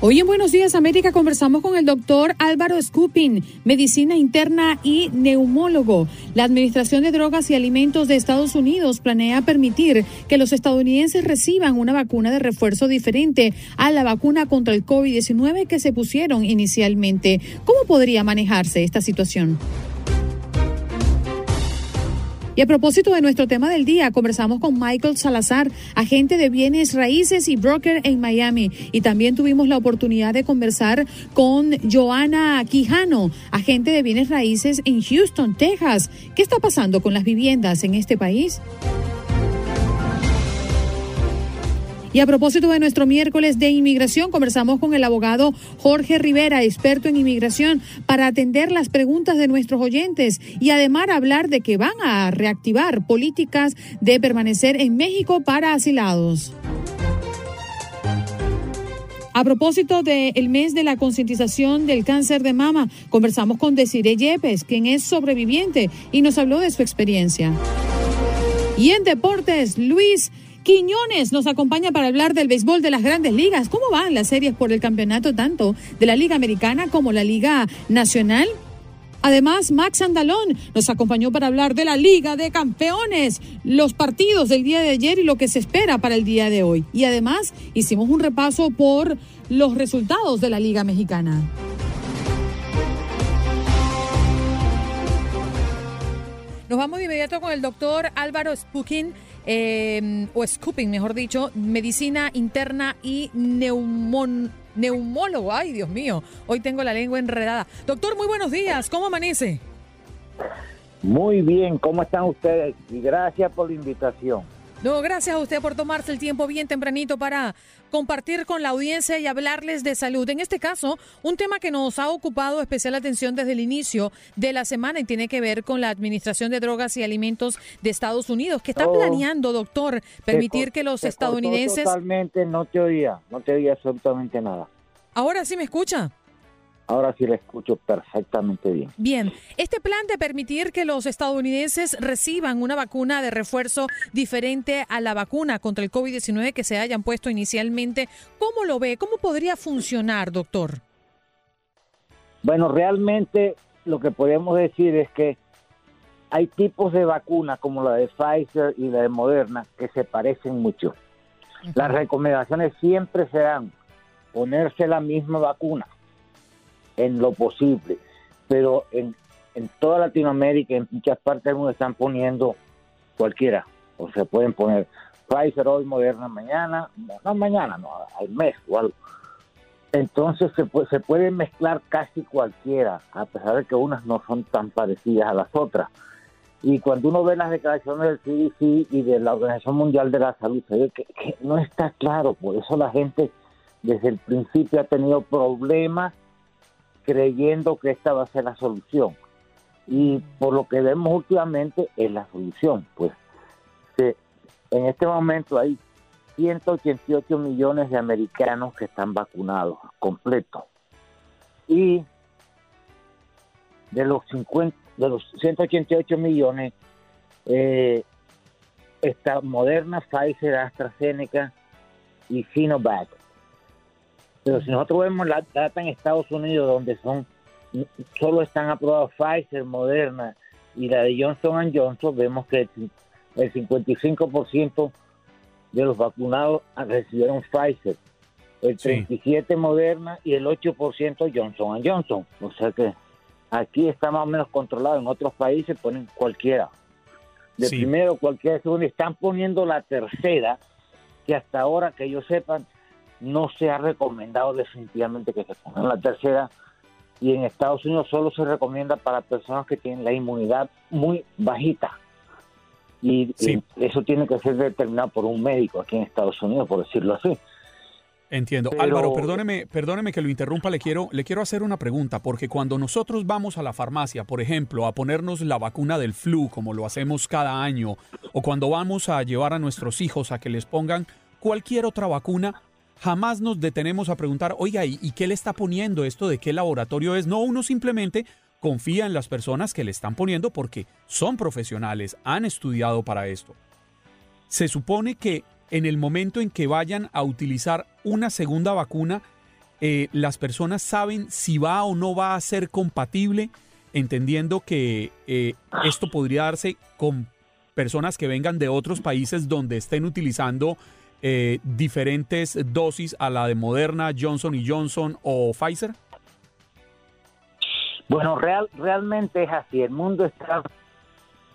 Hoy en Buenos Días América conversamos con el doctor Álvaro Skupin, medicina interna y neumólogo. La Administración de Drogas y Alimentos de Estados Unidos planea permitir que los estadounidenses reciban una vacuna de refuerzo diferente a la vacuna contra el COVID-19 que se pusieron inicialmente. ¿Cómo podría manejarse esta situación? Y a propósito de nuestro tema del día, conversamos con Michael Salazar, agente de bienes raíces y broker en Miami. Y también tuvimos la oportunidad de conversar con Joana Quijano, agente de bienes raíces en Houston, Texas. ¿Qué está pasando con las viviendas en este país? Y a propósito de nuestro miércoles de inmigración, conversamos con el abogado Jorge Rivera, experto en inmigración, para atender las preguntas de nuestros oyentes y además hablar de que van a reactivar políticas de permanecer en México para asilados. A propósito del mes de la concientización del cáncer de mama, conversamos con Desiree Yepes, quien es sobreviviente y nos habló de su experiencia. Y en deportes, Luis Quiñones nos acompaña para hablar del béisbol de las grandes ligas. ¿Cómo van las series por el campeonato tanto de la Liga Americana como la Liga Nacional? Además, Max Andalón nos acompañó para hablar de la Liga de Campeones, los partidos del día de ayer y lo que se espera para el día de hoy. Y además, hicimos un repaso por los resultados de la Liga Mexicana. Nos vamos de inmediato con el doctor Álvaro Spukin, eh, o Scooping, mejor dicho, medicina interna y neumón, neumólogo. Ay, Dios mío, hoy tengo la lengua enredada. Doctor, muy buenos días, ¿cómo amanece? Muy bien, ¿cómo están ustedes? Y gracias por la invitación. No, gracias a usted por tomarse el tiempo bien tempranito para compartir con la audiencia y hablarles de salud. En este caso, un tema que nos ha ocupado especial atención desde el inicio de la semana y tiene que ver con la Administración de Drogas y Alimentos de Estados Unidos, que está Oh. planeando, doctor, permitir que los estadounidenses... Totalmente, no te oía, no te oía absolutamente nada. Ahora sí me escucha. Ahora sí la escucho perfectamente bien. Bien, este plan de permitir que los estadounidenses reciban una vacuna de refuerzo diferente a la vacuna contra el COVID-19 que se hayan puesto inicialmente, ¿cómo lo ve? ¿Cómo podría funcionar, doctor? Bueno, realmente lo que podemos decir es que hay tipos de vacunas como la de Pfizer y la de Moderna que se parecen mucho. Las recomendaciones siempre serán ponerse la misma vacuna en lo posible, pero en, en toda Latinoamérica, en muchas partes del mundo están poniendo cualquiera, o se pueden poner Pfizer hoy, Moderna mañana, no mañana, no, al mes o algo. Entonces se puede, se puede mezclar casi cualquiera, a pesar de que unas no son tan parecidas a las otras. Y cuando uno ve las declaraciones del CDC y de la Organización Mundial de la Salud, se ve que, que no está claro. Por eso la gente desde el principio ha tenido problemas creyendo que esta va a ser la solución. Y por lo que vemos últimamente es la solución. Pues se- en este momento hay 188 millones de americanos que están vacunados completos. Y de los 50, de los 188 millones, eh, está Moderna, Pfizer, AstraZeneca y Sinovac. Pero si nosotros vemos la data en Estados Unidos, donde son solo están aprobados Pfizer, Moderna y la de Johnson Johnson, vemos que el, el 55% de los vacunados recibieron Pfizer, el Sí. 37% Moderna y el 8% Johnson Johnson. O sea que Aquí está más o menos controlado, en otros países ponen cualquiera. De primero, cualquiera, segundo, están poniendo la tercera, que hasta ahora, que yo sepa, no se ha recomendado definitivamente que se pongan la tercera. Y en Estados Unidos solo se recomienda para personas que tienen la inmunidad muy bajita. Y, y eso tiene que ser determinado por un médico aquí en Estados Unidos, por decirlo así. Entiendo. Álvaro, perdóneme, perdóneme que lo interrumpa, le quiero, le quiero hacer una pregunta, porque cuando nosotros vamos a la farmacia, por ejemplo, a ponernos la vacuna del flu, como lo hacemos cada año, o cuando vamos a llevar a nuestros hijos a que les pongan cualquier otra vacuna, jamás nos detenemos a preguntar, oiga, ¿y, ¿y qué le está poniendo esto? ¿De qué laboratorio es? No, uno simplemente confía en las personas que le están poniendo porque son profesionales, han estudiado para esto. Se supone que en el momento en que vayan a utilizar una segunda vacuna, eh, las personas saben si va o no va a ser compatible, entendiendo que eh, esto podría darse con personas que vengan de otros países donde estén utilizando eh, diferentes dosis a la de Moderna, Johnson y Johnson o Pfizer? Bueno, real, realmente es así. El mundo está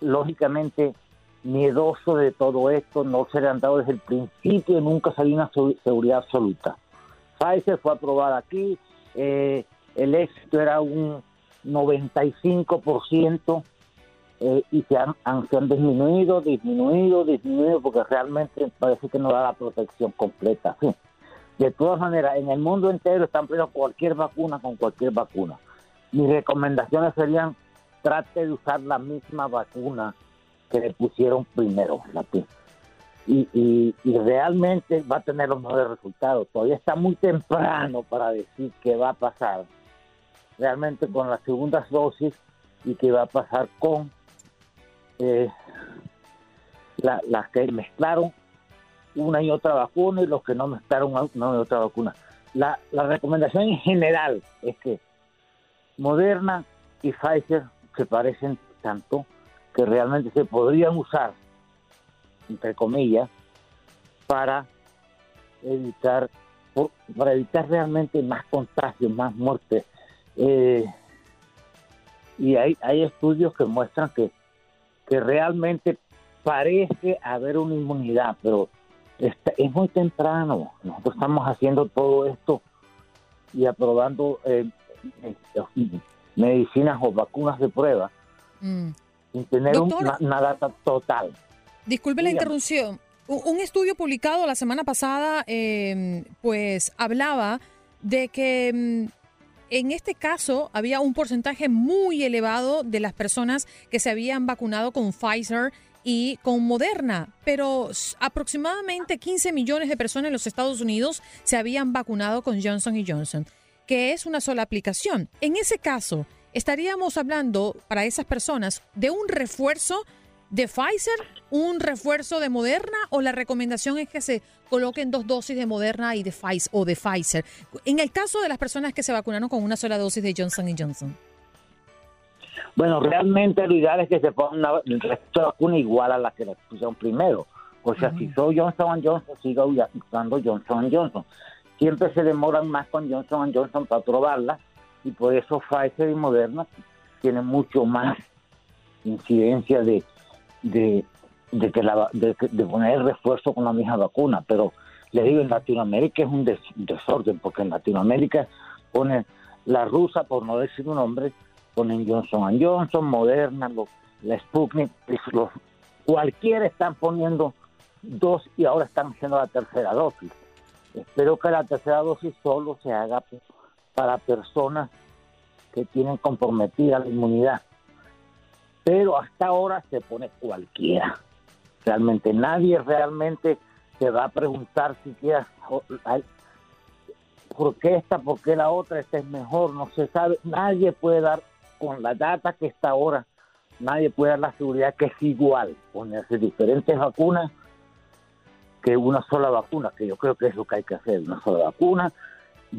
lógicamente miedoso de todo esto, no se le han dado desde el principio, nunca salió una seguridad absoluta. Pfizer fue aprobada aquí, eh, el éxito era un 95% eh, y se han, se han disminuido, disminuido, disminuido, porque realmente parece que no da la protección completa. De todas maneras, en el mundo entero están poniendo cualquier vacuna con cualquier vacuna. Mis recomendaciones serían, trate de usar la misma vacuna que le pusieron primero. Y, y, y, realmente va a tener los mejores resultados. Todavía está muy temprano para decir qué va a pasar realmente con las segundas dosis y qué va a pasar con las que mezclaron una y otra vacuna y los que no mezclaron una y otra vacuna. La, la recomendación en general es que Moderna y Pfizer se parecen tanto que realmente se podrían usar, entre comillas, para evitar para evitar realmente más contagios, más muertes. Eh, y hay, hay estudios que muestran que, que realmente parece haber una inmunidad, pero es muy temprano. Nosotros estamos haciendo todo esto y aprobando eh, eh, medicinas o vacunas de prueba. Mm sin tener una, data total. Disculpe la interrupción. Un estudio publicado la semana pasada, em, pues hablaba de que em, en este caso había un porcentaje muy elevado de las personas que se habían vacunado con Pfizer y con Moderna, pero aproximadamente 15 millones de personas en los Estados Unidos se habían vacunado con Johnson Johnson, que es una sola aplicación. En ese caso, estaríamos hablando para esas personas de un refuerzo de Pfizer, un refuerzo de Moderna o la recomendación es que se coloquen dos dosis de Moderna y de Pfizer o de Pfizer. En el caso de las personas que se vacunaron con una sola dosis de Johnson Johnson. Bueno, realmente lo ideal es que se ponga una vacuna igual a la que le pusieron primero. O sea, si soy Johnson Johnson, sigo usando Johnson Johnson. Siempre se demoran más con Johnson Johnson para probarla y por eso Pfizer y Moderna tienen mucho más incidencia de, de, que la, de, poner refuerzo con la misma vacuna. Pero le digo, en Latinoamérica es un, desorden, porque en Latinoamérica ponen la rusa, por no decir un nombre, ponen Johnson Johnson, Moderna, la Sputnik, los, cualquiera están poniendo dos y ahora están haciendo la tercera dosis. Espero que la tercera dosis solo se haga para personas que tienen comprometida la inmunidad. Pero hasta ahora se pone cualquiera. Realmente nadie realmente se va a preguntar siquiera por qué esta, por qué la otra, esta es mejor, no se sabe. Nadie puede dar con la data que está ahora, nadie puede dar la seguridad que es igual ponerse diferentes vacunas que una sola vacuna, que yo creo que es lo que hay que hacer, una sola vacuna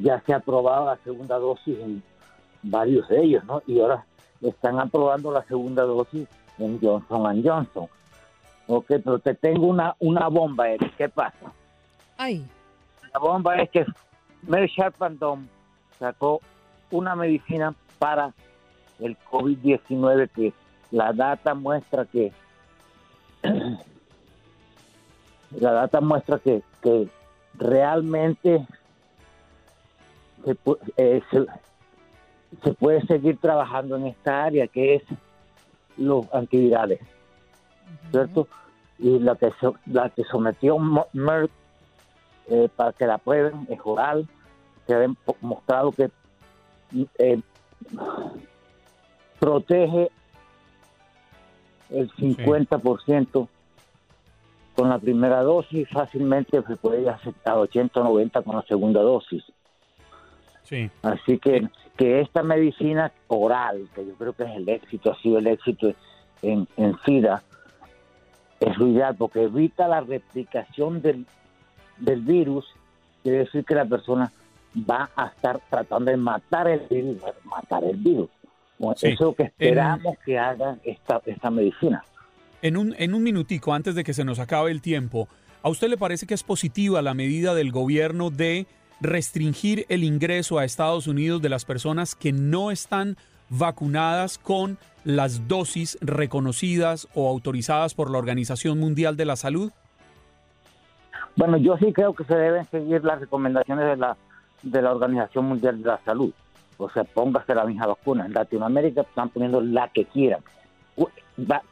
ya se ha aprobado la segunda dosis en varios de ellos, ¿no? Y ahora están aprobando la segunda dosis en Johnson Johnson. Ok, pero te tengo una, una bomba, Eric. ¿Qué pasa? Ay. La bomba es que Mary Sharp sacó una medicina para el COVID-19 que la data muestra que la data muestra que, que realmente se, eh, se, se, puede seguir trabajando en esta área que es los antivirales, ¿cierto? Y la que, la que sometió Merck eh, para que la prueben es oral, se ha demostrado que eh, protege el 50% con la primera dosis, fácilmente se puede aceptar 80 o 90 con la segunda dosis. Sí. Así que, que esta medicina oral, que yo creo que es el éxito, ha sido el éxito en, en SIDA, es lo ideal porque evita la replicación del, del virus, quiere decir que la persona va a estar tratando de matar el virus, matar el virus. Eso es lo que esperamos que haga esta, esta medicina. En un, en un minutico, antes de que se nos acabe el tiempo, ¿a usted le parece que es positiva la medida del gobierno de restringir el ingreso a Estados Unidos de las personas que no están vacunadas con las dosis reconocidas o autorizadas por la Organización Mundial de la Salud? Bueno, yo sí creo que se deben seguir las recomendaciones de la, de la Organización Mundial de la Salud. O sea, póngase la misma vacuna. En Latinoamérica están poniendo la que quieran.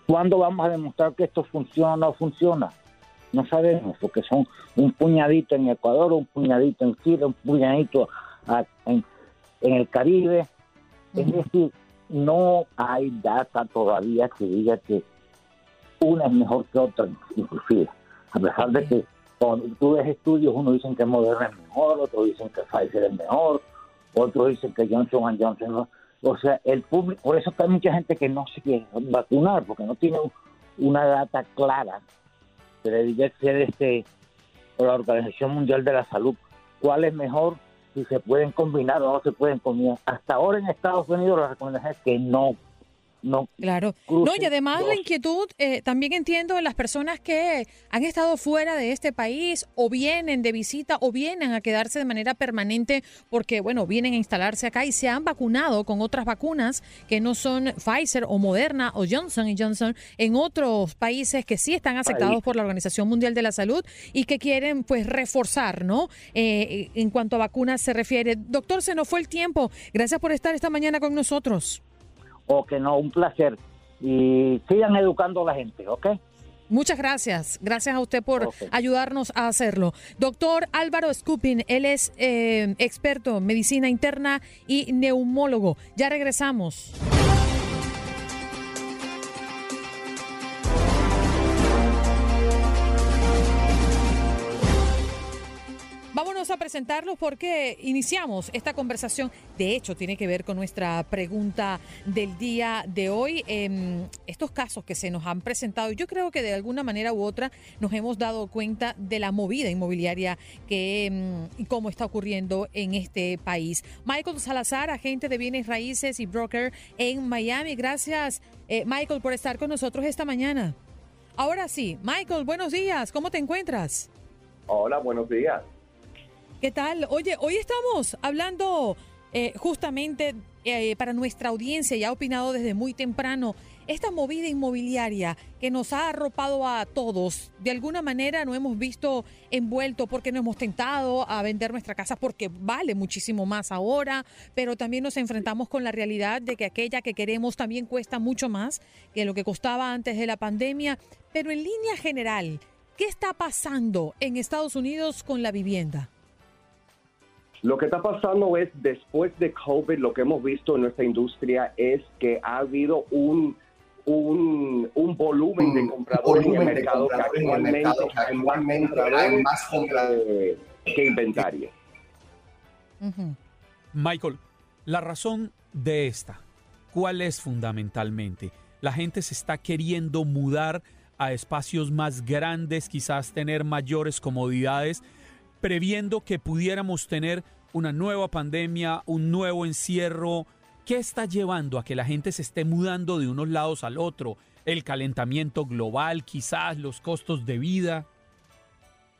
¿Cuándo vamos a demostrar que esto funciona o no funciona? No sabemos, porque son un puñadito en Ecuador, un puñadito en Chile, un puñadito en, en el Caribe. Es decir, no hay data todavía que diga que una es mejor que otra, inclusive. A pesar de que cuando tú ves estudios, unos dicen que Moderna es mejor, otros dicen que Pfizer es mejor, otros dicen que Johnson Johnson no. O sea, el público, por eso hay mucha gente que no se quiere vacunar, porque no tiene una data clara que diga ser este, la Organización Mundial de la Salud, cuál es mejor, si se pueden combinar o no se pueden combinar. Hasta ahora en Estados Unidos la recomendación es que no no. Claro. No, y además la inquietud eh, también entiendo en las personas que han estado fuera de este país o vienen de visita o vienen a quedarse de manera permanente porque, bueno, vienen a instalarse acá y se han vacunado con otras vacunas que no son Pfizer o Moderna o Johnson Johnson en otros países que sí están aceptados por la Organización Mundial de la Salud y que quieren, pues, reforzar, ¿no? Eh, en cuanto a vacunas se refiere. Doctor, se nos fue el tiempo. Gracias por estar esta mañana con nosotros o que no, un placer. Y sigan educando a la gente, ¿ok? Muchas gracias. Gracias a usted por ayudarnos a hacerlo. Doctor Álvaro Skupin, él es eh, experto en medicina interna y neumólogo. Ya regresamos. Vámonos a presentarlos porque iniciamos esta conversación. De hecho, tiene que ver con nuestra pregunta del día de hoy. Em, estos casos que se nos han presentado, yo creo que de alguna manera u otra nos hemos dado cuenta de la movida inmobiliaria que em, y cómo está ocurriendo en este país. Michael Salazar, agente de bienes raíces y broker en Miami. Gracias, eh, Michael, por estar con nosotros esta mañana. Ahora sí, Michael, buenos días. ¿Cómo te encuentras? Hola, buenos días. ¿Qué tal? Oye, hoy estamos hablando eh, justamente eh, para nuestra audiencia, ya ha opinado desde muy temprano, esta movida inmobiliaria que nos ha arropado a todos, de alguna manera no hemos visto envuelto porque no hemos tentado a vender nuestra casa porque vale muchísimo más ahora, pero también nos enfrentamos con la realidad de que aquella que queremos también cuesta mucho más que lo que costaba antes de la pandemia, pero en línea general, ¿qué está pasando en Estados Unidos con la vivienda? Lo que está pasando es, después de COVID, lo que hemos visto en nuestra industria es que ha habido un, un, volumen de compradores en el mercado que actualmente, hay más compradores que inventario. Michael, la razón de esta, ¿cuál es fundamentalmente? La gente se está queriendo mudar a espacios más grandes, quizás tener mayores comodidades previendo que pudiéramos tener una nueva pandemia, un nuevo encierro. ¿Qué está llevando a que la gente se esté mudando de unos lados al otro? El calentamiento global, quizás los costos de vida.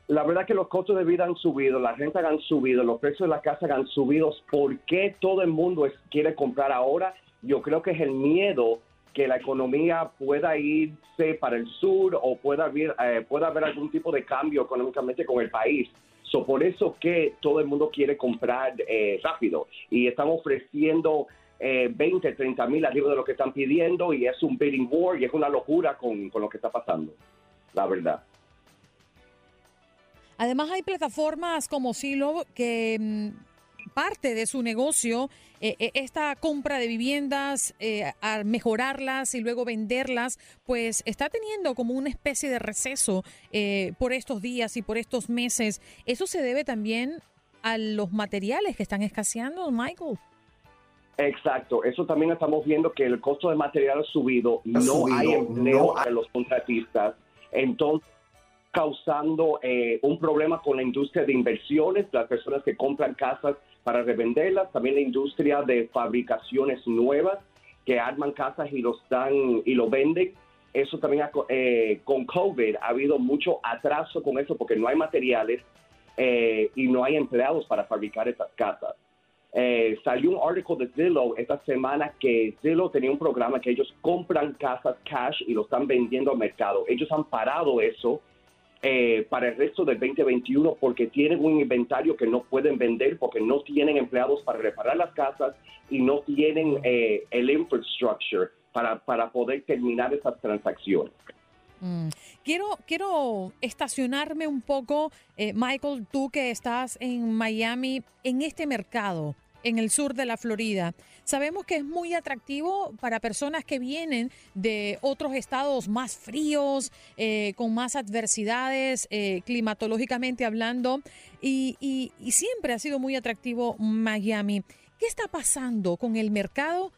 La verdad que los costos de vida han subido, las rentas han subido, los precios de la casa han subido. ¿Por qué todo el mundo quiere comprar ahora? yo creo que es el miedo que la economía pueda irse para el sur o pueda haber, eh, pueda haber algún tipo de cambio económicamente con el país. So, por eso que todo el mundo quiere comprar eh, rápido y están ofreciendo eh, 20, 30 mil arriba de lo que están pidiendo y es un bidding war y es una locura con, con lo que está pasando, la verdad. Además hay plataformas como Silo que mm, parte de su negocio eh, eh, esta compra de viviendas, eh, al mejorarlas y luego venderlas, pues está teniendo como una especie de receso por estos días y por estos meses. ¿Eso se debe también a los materiales que están escaseando, Michael? Exacto, eso también estamos viendo que el costo de material ha subido, no hay empleo para los contratistas, entonces causando un problema con la industria de inversiones, las personas que compran casas para revenderlas, también la industria de fabricaciones nuevas que arman casas y los dan y lo venden. Eso también eh, con COVID ha habido mucho atraso con eso porque no hay materiales eh, y no hay empleados para fabricar esas casas. Eh, salió un artículo de Zillow esta semana que Zillow tenía un programa que ellos compran casas cash y lo están vendiendo al mercado. Ellos han parado eso eh, para el resto del 2021 porque tienen un inventario que no pueden vender porque no tienen empleados para reparar las casas y no tienen eh, el infrastructure para, para poder terminar esas transacciones. Mm. Quiero, quiero estacionarme un poco, eh, Michael, tú que estás en Miami, en este mercado en el sur de la Florida. Sabemos que es muy atractivo para personas que vienen de otros estados más fríos, eh, con más adversidades, eh, climatológicamente hablando, y, y siempre ha sido muy atractivo Miami. ¿Qué está pasando con el mercado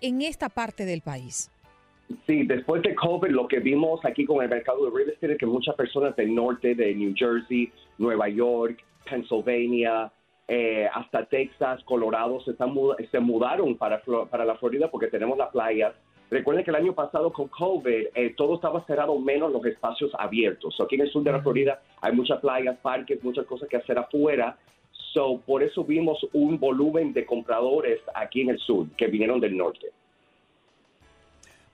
en esta parte del país? Sí, después de COVID, lo que vimos aquí con el mercado de real estate es que muchas personas del norte, de New Jersey, Nueva York, Pennsylvania, eh, hasta Texas, Colorado, se, están, se mudaron para, para la Florida porque tenemos las playas. Recuerden que el año pasado con COVID eh, todo estaba cerrado menos los espacios abiertos. aquí en el sur de la Florida hay muchas playas, parques, muchas cosas que hacer afuera. So, por eso vimos un volumen de compradores aquí en el sur que vinieron del norte.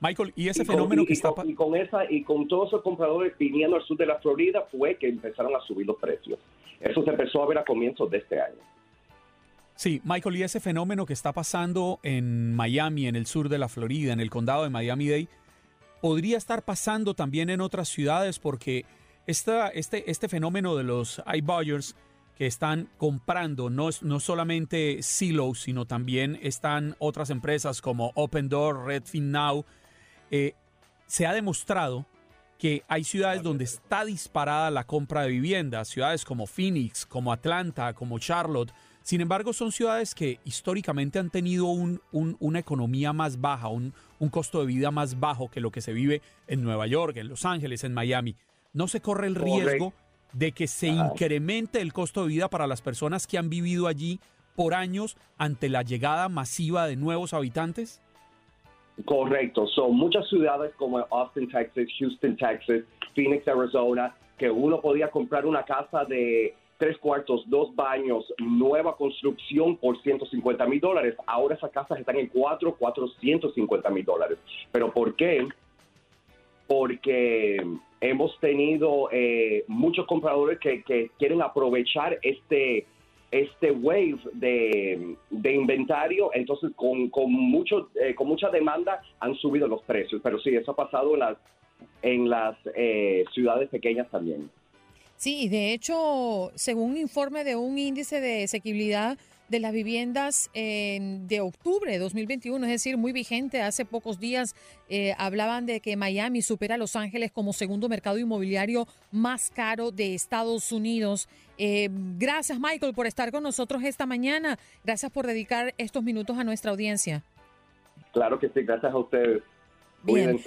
Michael, y ese fenómeno que está y con esa y con todos esos compradores viniendo al sur de la Florida fue que empezaron a subir los precios. Eso se empezó a ver a comienzos de este año. Sí, Michael, y ese fenómeno que está pasando en Miami, en el sur de la Florida, en el condado de Miami-Dade, podría estar pasando también en otras ciudades porque esta, este, este fenómeno de los iBuyers que están comprando no, no solamente Silos, sino también están otras empresas como Open Door, Redfin Now, eh, se ha demostrado que hay ciudades donde está disparada la compra de viviendas, ciudades como Phoenix, como Atlanta, como Charlotte. Sin embargo, son ciudades que históricamente han tenido un, una economía más baja, un, un costo de vida más bajo que lo que se vive en Nueva York, en Los Ángeles, en Miami. ¿No se corre el riesgo de que se incremente el costo de vida para las personas que han vivido allí por años ante la llegada masiva de nuevos habitantes? Correcto, son muchas ciudades como Austin, Texas, Houston, Texas, Phoenix, Arizona, que uno podía comprar una casa de tres cuartos, dos baños, nueva construcción por 150 mil dólares. Ahora esas casas están en cuatro, 450 mil dólares. ¿Pero por qué? Porque hemos tenido eh, muchos compradores que, que quieren aprovechar este este wave de, inventario, entonces con, con, mucho, eh, con mucha demanda han subido los precios, pero sí, eso ha pasado en las, en las eh, ciudades pequeñas también. Sí, de hecho, según un informe de un índice de asequibilidad de las viviendas de octubre de 2021, es decir, muy vigente. Hace pocos días eh, hablaban de que Miami supera a Los Ángeles como segundo mercado inmobiliario más caro de Estados Unidos. Eh, gracias, Michael, por estar con nosotros esta mañana. Gracias por dedicar estos minutos a nuestra audiencia. Claro que sí, gracias a ustedes. Bien.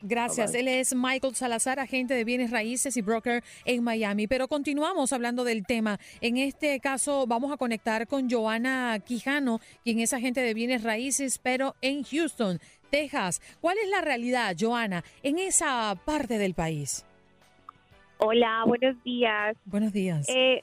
Gracias. Él es Michael Salazar, agente de bienes raíces y broker en Miami. Pero continuamos hablando del tema. En este caso vamos a conectar con Joana Quijano, quien es agente de bienes raíces, pero en Houston, Texas. ¿Cuál es la realidad, Joana, en esa parte del país? Hola, buenos días. Buenos días. Eh,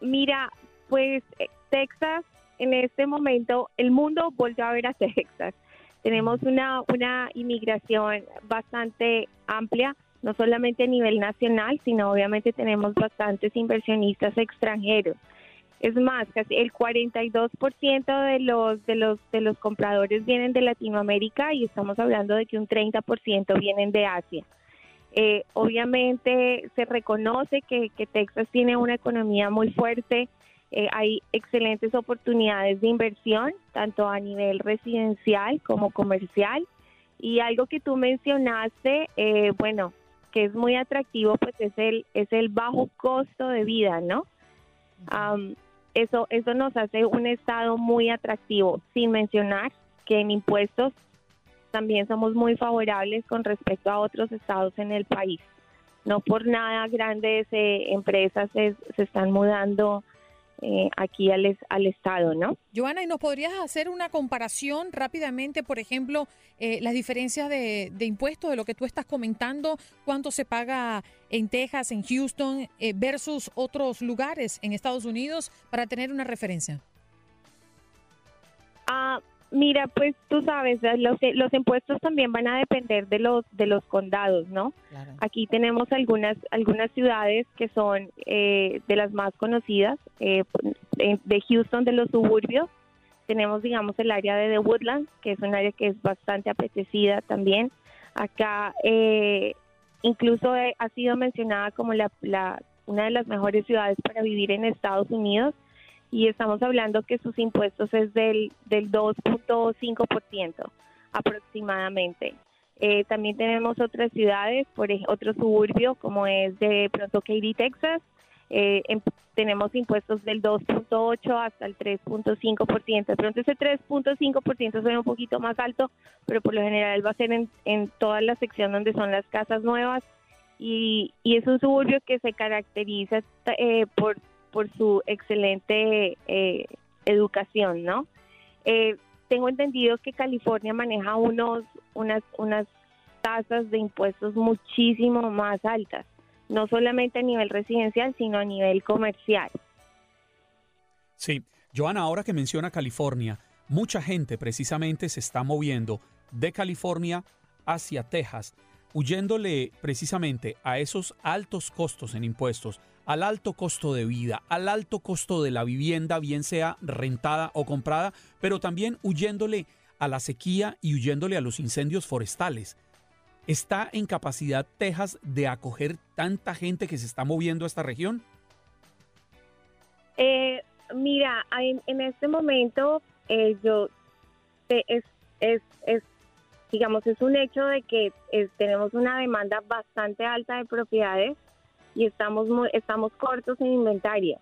mira, pues eh, Texas, en este momento, el mundo volvió a ver a Texas. Tenemos una, una inmigración bastante amplia, no solamente a nivel nacional, sino obviamente tenemos bastantes inversionistas extranjeros. Es más, casi el 42% de los, de, los, de los compradores vienen de Latinoamérica y estamos hablando de que un 30% vienen de Asia. Eh, obviamente se reconoce que, que, Texas tiene una economía muy fuerte, eh, hay excelentes oportunidades de inversión, tanto a nivel residencial como comercial. Y algo que tú mencionaste, eh, bueno, que es muy atractivo, pues es el, es el bajo costo de vida, ¿no? eso, eso nos hace un estado muy atractivo, sin mencionar que en impuestos también somos muy favorables con respecto a otros estados en el país. No por nada grandes eh, empresas se, se están mudando eh, aquí al, al, Estado, ¿no? Joana, ¿y nos podrías hacer una comparación rápidamente, por ejemplo, eh, las diferencias de, impuestos de lo que tú estás comentando, cuánto se paga en Texas, en Houston, eh, versus otros lugares en Estados Unidos, para tener una referencia? Ah, Mira, pues tú sabes, los, los impuestos también van a depender de los de los condados, ¿no? Aquí tenemos algunas algunas ciudades que son eh, de las más conocidas, eh, de Houston, de los suburbios. Tenemos, digamos, el área de The Woodlands, que es un área que es bastante apetecida también. Acá eh, incluso ha sido mencionada como la, la una de las mejores ciudades para vivir en Estados Unidos y estamos hablando que sus impuestos es del, del 2.5% aproximadamente. Eh, también tenemos otras ciudades, por otro suburbio como es de pronto Katy, Texas. Eh, em, tenemos impuestos del 2.8 hasta el 3.5%. De pronto ese 3.5% suena un poquito más alto, pero por lo general va a ser en, en toda la sección donde son las casas nuevas. Y, y es un suburbio que se caracteriza eh, por por su excelente eh, educación, ¿no? Eh, tengo entendido que California maneja unos, unas, unas tasas de impuestos muchísimo más altas, no solamente a nivel residencial, sino a nivel comercial. Sí, Joana, ahora que menciona California, mucha gente precisamente se está moviendo de California hacia Texas, huyéndole precisamente a esos altos costos en impuestos, al alto costo de vida, al alto costo de la vivienda, bien sea rentada o comprada, pero también huyéndole a la sequía y huyéndole a los incendios forestales. ¿Está en capacidad Texas de acoger tanta gente que se está moviendo a esta región? Eh, mira, en, este momento eh, yo es, es, es, digamos, es un hecho de que tenemos una demanda bastante alta de propiedades y estamos, estamos cortos en inventario.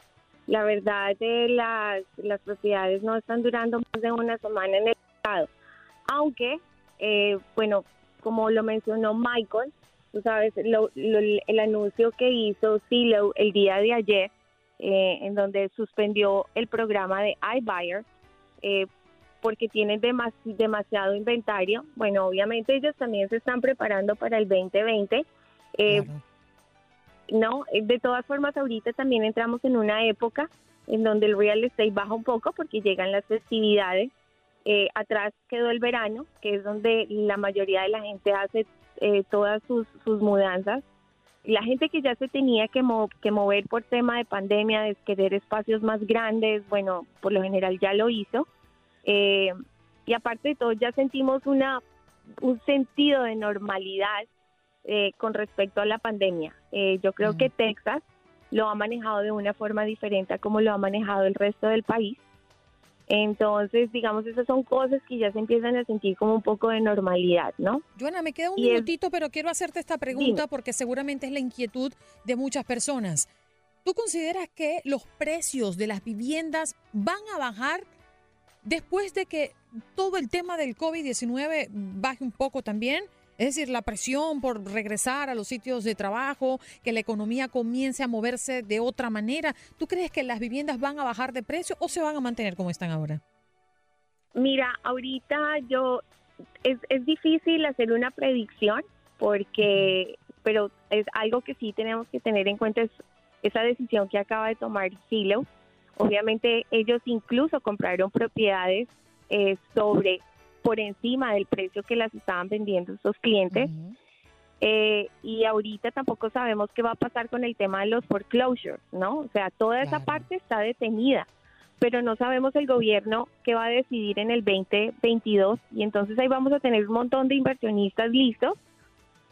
La verdad, las, las propiedades no están durando más de una semana en el mercado. Aunque, eh, bueno, como lo mencionó Michael, tú sabes, el anuncio que hizo Silo el día de ayer, eh, en donde suspendió el programa de iBuyer, eh, porque tienen demasiado inventario. Bueno, obviamente ellos también se están preparando para el 2020. Eh, no, eh, de todas formas ahorita también entramos en una época en donde el real estate baja un poco porque llegan las festividades. Eh, atrás quedó el verano, que es donde la mayoría de la gente hace eh, todas sus, mudanzas. La gente que ya se tenía que, que mover por tema de pandemia, de querer espacios más grandes, bueno, por lo general ya lo hizo. y aparte de todo, ya sentimos una, un sentido de normalidad eh, con respecto a la pandemia. Eh, yo creo que Texas lo ha manejado de una forma diferente a como lo ha manejado el resto del país. Entonces, digamos, esas son cosas que ya se empiezan a sentir como un poco de normalidad, ¿no? Joana, me queda un minutito, pero quiero hacerte esta pregunta porque seguramente es la inquietud de muchas personas. ¿Tú consideras que los precios de las viviendas van a bajar después de que todo el tema del COVID-19 baje un poco también? Es decir, la presión por regresar a los sitios de trabajo, que la economía comience a moverse de otra manera. ¿Tú crees que las viviendas van a bajar de precio o se van a mantener como están ahora? Mira, ahorita yo es, es difícil hacer una predicción porque, pero es algo que sí tenemos que tener en cuenta es esa decisión que acaba de tomar Silo. Obviamente ellos incluso compraron propiedades eh, sobre por encima del precio que las estaban vendiendo estos clientes. Eh, y ahorita tampoco sabemos qué va a pasar con el tema de los foreclosures, ¿no? O sea, toda esa parte está detenida, pero no sabemos el gobierno qué va a decidir en el 2022 y entonces ahí vamos a tener un montón de inversionistas listos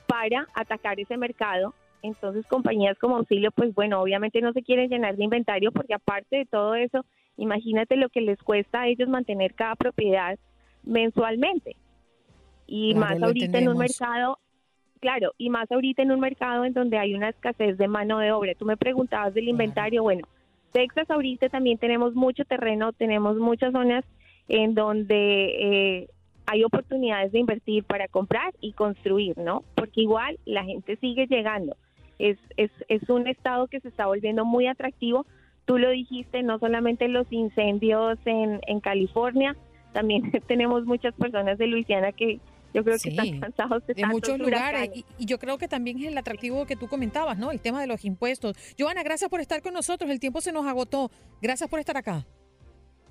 para atacar ese mercado. Entonces compañías como Auxilio, pues bueno, obviamente no se quieren llenar de inventario porque aparte de todo eso, imagínate lo que les cuesta a ellos mantener cada propiedad mensualmente. Y más ahorita en un mercado claro, y más ahorita en un mercado en donde hay una escasez de mano de obra. Tú me preguntabas del inventario, bueno, Texas ahorita también tenemos mucho terreno, tenemos muchas zonas en donde eh, hay oportunidades de invertir para comprar y construir, ¿no? Porque igual la gente sigue llegando. Es, es, es un estado que se está volviendo muy atractivo. Tú lo dijiste, no solamente los incendios en, en California, también tenemos muchas personas de Luisiana que yo creo que están cansados de, muchos lugares. Y, yo creo que también es el atractivo que tú comentabas, ¿no? El tema de los impuestos. Joana, gracias por estar con nosotros. El tiempo se nos agotó. Gracias por estar acá.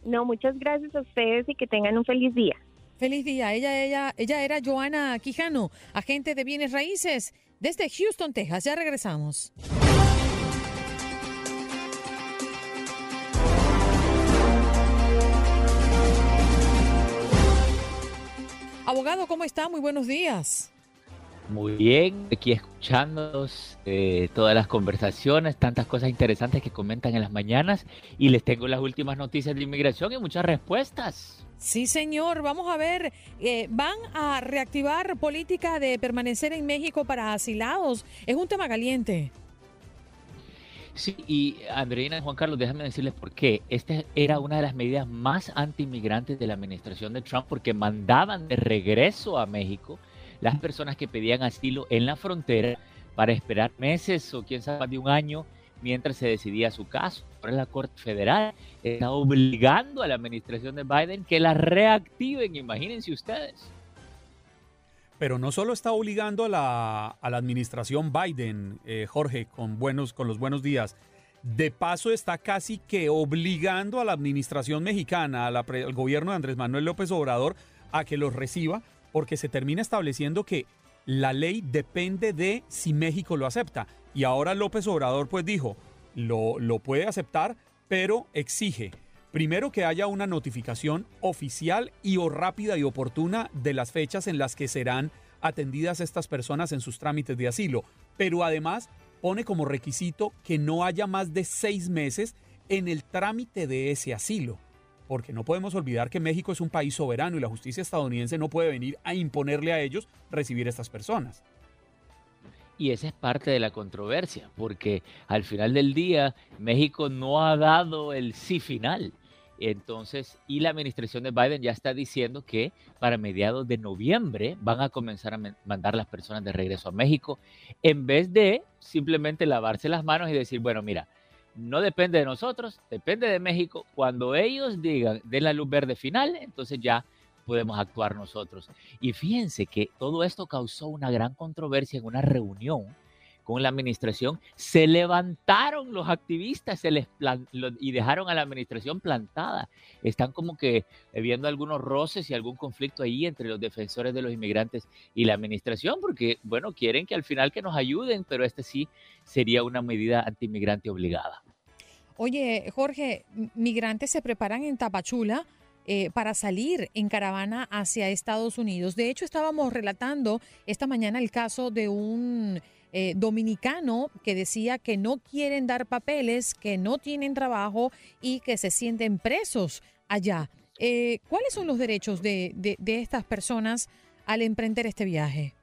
No, muchas gracias a ustedes y que tengan un feliz día. Feliz día. Ella, ella, ella era Joana Quijano, agente de bienes raíces desde Houston, Texas. Ya regresamos. Abogado, ¿cómo está? Muy buenos días. Muy bien, aquí escuchando eh, todas las conversaciones, tantas cosas interesantes que comentan en las mañanas y les tengo las últimas noticias de inmigración y muchas respuestas. Sí, señor. Vamos a ver, eh, van a reactivar política de permanecer en México para asilados. Es un tema caliente. Sí, y Andreina y Juan Carlos, déjame decirles por qué. Esta era una de las medidas más anti-inmigrantes de la administración de Trump porque mandaban de regreso a México las personas que pedían asilo en la frontera para esperar meses o quién sabe más de un año mientras se decidía su caso. Ahora la Corte Federal está obligando a la administración de Biden que la reactiven, imagínense ustedes. Pero no solo está obligando a la, administración Biden, eh, Jorge, con, buenos, con los buenos días. De paso está casi que obligando a la administración mexicana, al gobierno de Andrés Manuel López Obrador, a que los reciba, porque se termina estableciendo que la ley depende de si México lo acepta. Y ahora López Obrador pues dijo, lo, lo puede aceptar, pero exige Primero que haya una notificación oficial y o rápida y oportuna de las fechas en las que serán atendidas estas personas en sus trámites de asilo, pero además pone como requisito que no haya más de seis meses en el trámite de ese asilo, porque no podemos olvidar que México es un país soberano y la justicia estadounidense no puede venir a imponerle a ellos recibir a estas personas. Y esa es parte de la controversia, porque al final del día México no ha dado el sí final. Entonces, y la administración de Biden ya está diciendo que para mediados de noviembre van a comenzar a mandar las personas de regreso a México, en vez de simplemente lavarse las manos y decir, bueno, mira, no depende de nosotros, depende de México. Cuando ellos digan, den la luz verde final, entonces ya podemos actuar nosotros. Y fíjense que todo esto causó una gran controversia en una reunión con la administración, se levantaron los activistas se les y dejaron a la administración plantada. Están como que viendo algunos roces y algún conflicto ahí entre los defensores de los inmigrantes y la administración, porque, bueno, quieren que al final que nos ayuden, pero este sí sería una medida antimigrante obligada. Oye, Jorge, migrantes se preparan en Tapachula. Eh, para salir en caravana hacia Estados Unidos. De hecho, estábamos relatando esta mañana el caso de un eh, dominicano que decía que no quieren dar papeles, que no tienen trabajo y que se sienten presos allá. Eh, ¿Cuáles son los derechos de, de, estas personas al emprender este viaje?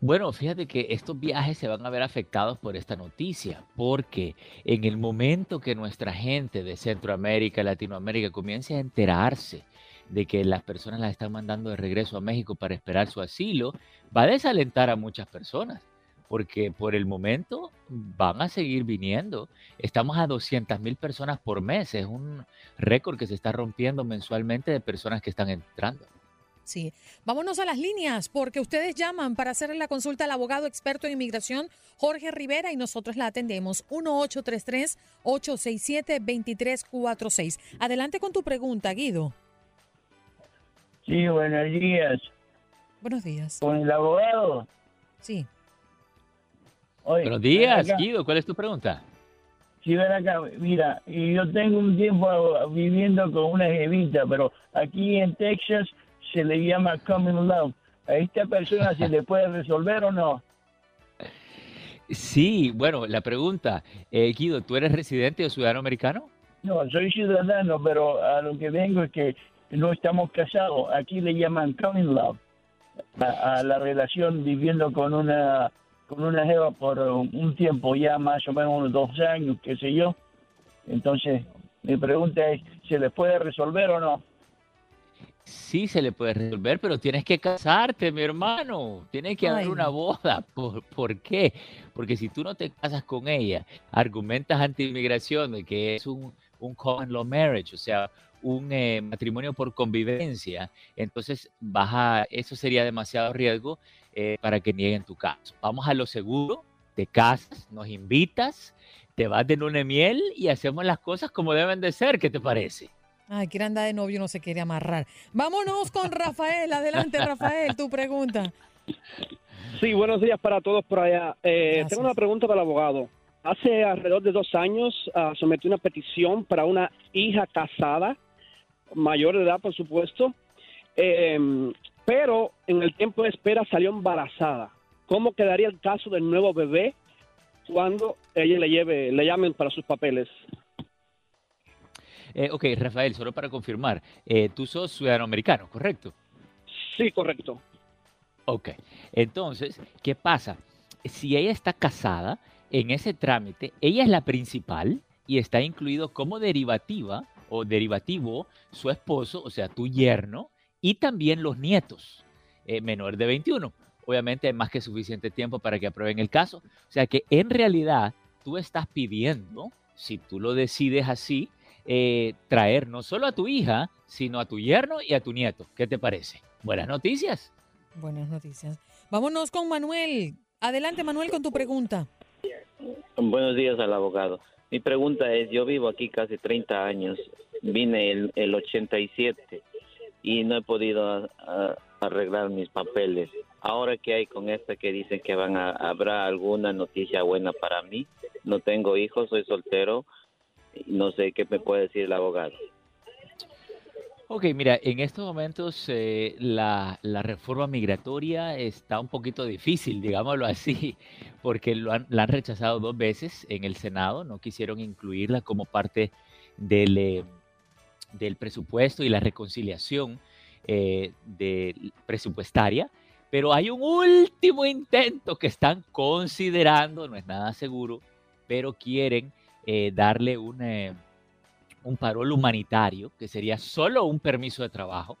Bueno, fíjate que estos viajes se van a ver afectados por esta noticia, porque en el momento que nuestra gente de Centroamérica, Latinoamérica comience a enterarse de que las personas las están mandando de regreso a México para esperar su asilo, va a desalentar a muchas personas, porque por el momento van a seguir viniendo. Estamos a 200 mil personas por mes, es un récord que se está rompiendo mensualmente de personas que están entrando. Sí, vámonos a las líneas porque ustedes llaman para hacerle la consulta al abogado experto en inmigración Jorge Rivera y nosotros la atendemos 1833-867-2346. Adelante con tu pregunta, Guido. Sí, buenos días. Buenos días. ¿Con el abogado? Sí. Oye, Buenos días. Guido. ¿Cuál es tu pregunta? Sí, ven acá. Mira, y yo tengo un tiempo viviendo con una jevita, pero aquí en Texas se le llama common love. ¿A esta persona se le puede resolver o no? Sí, bueno, la pregunta, eh, Guido, ¿tú eres residente o ciudadano americano? No, soy ciudadano, pero a lo que vengo es que no estamos casados. Aquí le llaman common love. A, a la relación viviendo con una con una jeva por un, tiempo ya más o menos unos dos años, qué sé yo. Entonces, mi pregunta es, ¿se le puede resolver o no? Sí se le puede resolver, pero tienes que casarte, mi hermano. Tiene que haber Ay, una no. boda. ¿Por, por qué? Porque si tú no te casas con ella, argumentas anti-inmigración de que es un, un common law marriage, o sea, un eh, matrimonio por convivencia, entonces baja, eso sería demasiado riesgo eh, para que nieguen tu caso. Vamos a lo seguro, te casas, nos invitas, te vas de luna de miel y hacemos las cosas como deben de ser. ¿Qué te parece? Ay, quiere andar de novio, no se quiere amarrar. Vámonos con Rafael. Adelante, Rafael, tu pregunta. Sí, buenos días para todos por allá. Eh, tengo una pregunta para el abogado. Hace alrededor de dos años ah, sometí una petición para una hija casada, mayor de edad, por supuesto, eh, pero en el tiempo de espera salió embarazada. ¿Cómo quedaría el caso del nuevo bebé cuando ella le lleve, le llamen para sus papeles? Eh, ok, Rafael, solo para confirmar, eh, tú sos ciudadano americano, ¿correcto? Sí, correcto. Ok, entonces, ¿qué pasa? Si ella está casada, en ese trámite, ella es la principal y está incluido como derivativa o derivativo su esposo, o sea, tu yerno, y también los nietos, eh, menor de 21. Obviamente hay más que suficiente tiempo para que aprueben el caso. O sea que en realidad tú estás pidiendo, si tú lo decides así, eh, traer no solo a tu hija, sino a tu yerno y a tu nieto. ¿Qué te parece? Buenas noticias. Buenas noticias. Vámonos con Manuel. Adelante, Manuel, con tu pregunta. Buenos días al abogado. Mi pregunta es, yo vivo aquí casi 30 años, vine el, el 87 y no he podido a- a- arreglar mis papeles. Ahora que hay con esta que dicen que van a, habrá alguna noticia buena para mí, no tengo hijos, soy soltero, no sé qué me puede decir el abogado. Ok, mira, en estos momentos eh, la, reforma migratoria está un poquito difícil, digámoslo así, porque lo han, la han rechazado dos veces en el Senado, no quisieron incluirla como parte del, eh, presupuesto y la reconciliación eh, presupuestaria, pero hay un último intento que están considerando, no es nada seguro, pero quieren darle un... un parol humanitario, que sería solo un permiso de trabajo,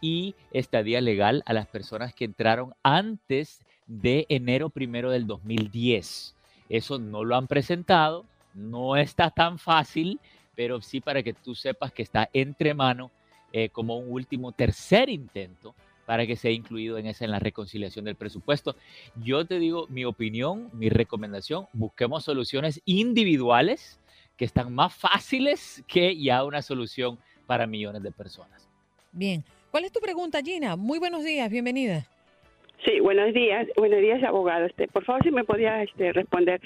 y estadía legal a las personas que entraron antes de enero primero del 2010. Eso no lo han presentado, no está tan fácil, pero sí para que tú sepas que está entre mano eh, como un último tercer intento para que sea incluido en esa en la reconciliación del presupuesto. Yo te digo mi opinión, mi recomendación, busquemos soluciones individuales que están más fáciles que ya una solución para millones de personas. Bien. ¿Cuál es tu pregunta, Gina? Muy buenos días, bienvenida. Sí, buenos días, buenos días, abogado. Este, por favor, si me podía este, responder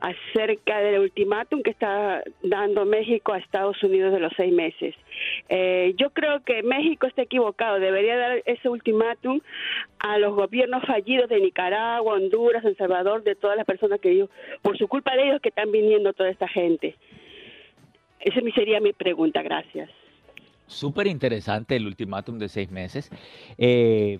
acerca del ultimátum que está dando México a Estados Unidos de los seis meses. Eh, yo creo que México está equivocado. Debería dar ese ultimátum a los gobiernos fallidos de Nicaragua, Honduras, El Salvador, de todas las personas que ellos, por su culpa de ellos que están viniendo toda esta gente. Esa sería mi pregunta. Gracias. Súper interesante el ultimátum de seis meses. Eh,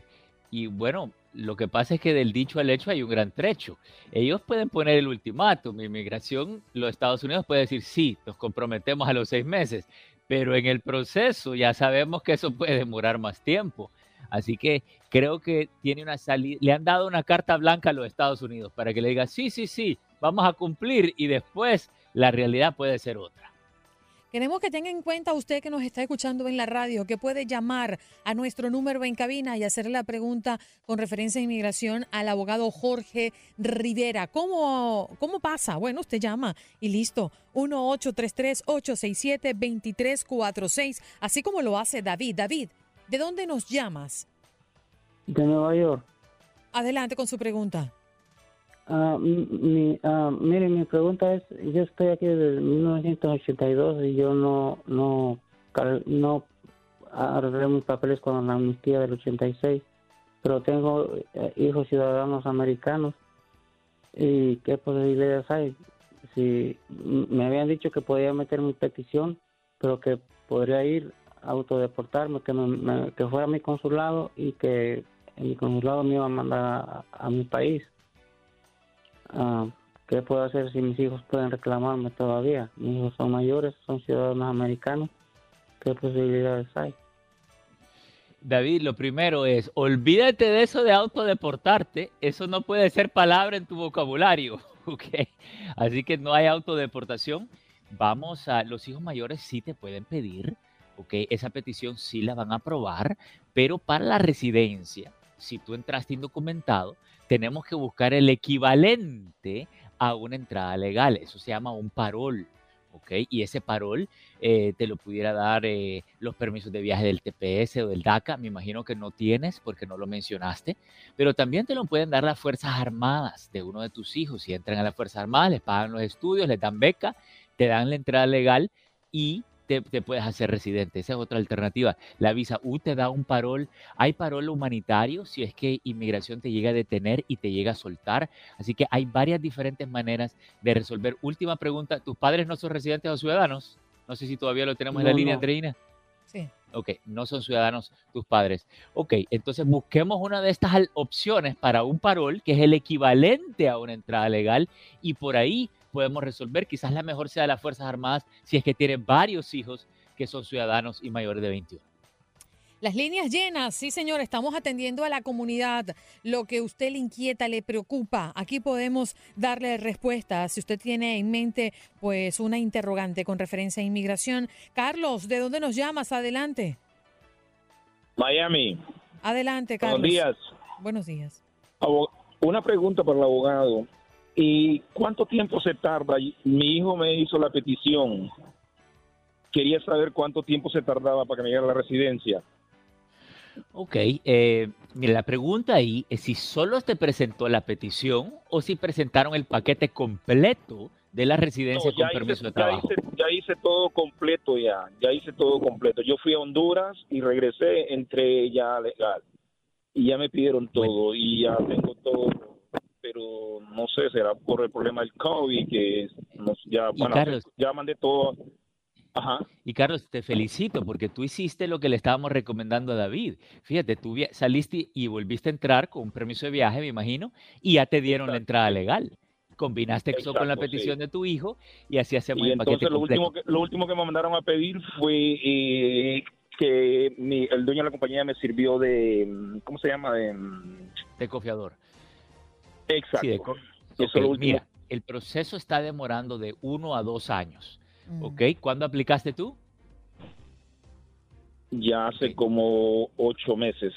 y bueno, lo que pasa es que del dicho al hecho hay un gran trecho. Ellos pueden poner el ultimátum, inmigración, los Estados Unidos puede decir, sí, nos comprometemos a los seis meses, pero en el proceso ya sabemos que eso puede demorar más tiempo. Así que creo que tiene una salida, le han dado una carta blanca a los Estados Unidos para que le diga, sí, sí, sí, vamos a cumplir y después la realidad puede ser otra. Queremos que tenga en cuenta usted que nos está escuchando en la radio, que puede llamar a nuestro número en cabina y hacerle la pregunta con referencia a inmigración al abogado Jorge Rivera. ¿Cómo, cómo pasa? Bueno, usted llama y listo. 1-833-867-2346, así como lo hace David. David, ¿De dónde nos llamas? De Nueva York. Adelante con su pregunta. Ah, mi, mi- ah, mire, mi pregunta es, yo estoy aquí desde 1982 y yo no no no arreglé mis papeles con la amnistía del 86, pero tengo eh, hijos ciudadanos americanos y qué posibilidades hay. Si me habían dicho que podía meter mi petición, pero que podría ir a autodeportarme, que me, que fuera a mi consulado y que en mi consulado me iba a mandar a mi país. Ah, ¿Qué puedo hacer si mis hijos pueden reclamarme todavía? Mis hijos son mayores, son ciudadanos americanos. ¿Qué posibilidades hay? David, lo primero es, olvídate de eso de autodeportarte, eso no puede ser palabra en tu vocabulario, ¿ok? Así que no hay autodeportación. Vamos a, los hijos mayores sí te pueden pedir, ¿ok? Esa petición sí la van a aprobar, pero para la residencia, si tú entraste indocumentado, tenemos que buscar el equivalente a una entrada legal, eso se llama un parol. ¿ok? Y ese parol eh, te lo pudiera dar eh, los permisos de viaje del TPS o del DACA, me imagino que no tienes porque no lo mencionaste, pero también te lo pueden dar las Fuerzas Armadas de uno de tus hijos. Si entran a las Fuerzas Armadas, les pagan los estudios, les dan beca, te dan la entrada legal y te, te puedes hacer residente. Esa es otra alternativa. La visa U te da un parol. Hay parol humanitario si es que inmigración te llega a detener y te llega a soltar. Así que hay varias diferentes maneras de resolver. Última pregunta, ¿tus padres no son residentes o ciudadanos? No sé si todavía lo tenemos en la No, línea. Andreina. Sí. Ok, no son ciudadanos tus padres. Ok, entonces busquemos una de estas opciones para un parol que es el equivalente a una entrada legal y por ahí podemos resolver. Quizás la mejor sea las Fuerzas Armadas si es que tiene varios hijos que son ciudadanos y mayores de 21. Las líneas llenas, sí señor, estamos atendiendo a la comunidad. Lo que usted le inquieta, le preocupa, aquí podemos darle respuesta. Si usted tiene en mente pues una interrogante con referencia a inmigración. Carlos, ¿de dónde nos llamas? Adelante. Miami. Adelante, Carlos. Buenos días. Buenos días. Una pregunta para el abogado. ¿Y cuánto tiempo se tarda? Mi hijo me hizo la petición. Quería saber cuánto tiempo se tardaba para que me llegara la residencia. Ok, eh, mira, la pregunta ahí es si solo te presentó la petición o si presentaron el paquete completo de la residencia No, con permiso de ya, trabajo. hice, ya hice todo completo ya. Ya hice todo completo. Yo fui a Honduras y regresé, entré ya legal. Y ya me pidieron todo y ya tengo todo. Pero no sé, será por el problema del COVID que nos, ya, bueno, Carlos- ya mandé todo. Ajá. Y Carlos, te felicito porque tú hiciste lo que le estábamos recomendando a David. Fíjate, tú saliste y volviste a entrar con un permiso de viaje, me imagino, y ya te dieron la entrada legal. Combinaste eso con la sí. petición de tu hijo y así hacemos Y el paquete lo completo. último, que, lo último que me mandaron a pedir fue eh, que mi- el dueño de la compañía me sirvió de, ¿cómo se llama? De, mm, De confiador. Exacto. Sí, de co- Eso Ok, es lo último. Mira, el proceso está demorando de uno a dos años. Mm. ¿Ok? ¿Cuándo aplicaste tú? Ya hace como ocho meses.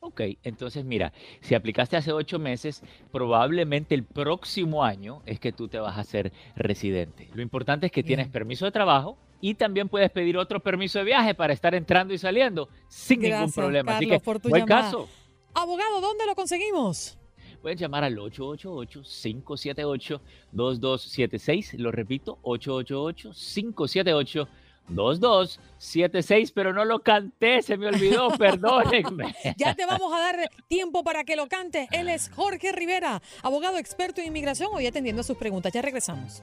Ok, entonces mira, si aplicaste hace ocho meses, probablemente el próximo año es que tú te vas a hacer residente. Lo importante es que tienes permiso de trabajo y también puedes pedir otro permiso de viaje para estar entrando y saliendo sin ningún problema. Así Carlos, que, por tu buen llamada. caso. Abogado, ¿dónde lo conseguimos? Pueden llamar al 888-578-2276. Lo repito, 888-578-2276. Pero no lo canté, se me olvidó, perdónenme. Ya te vamos a dar tiempo para que lo cante. Él es Jorge Rivera, abogado experto en inmigración, hoy atendiendo a sus preguntas. Ya regresamos.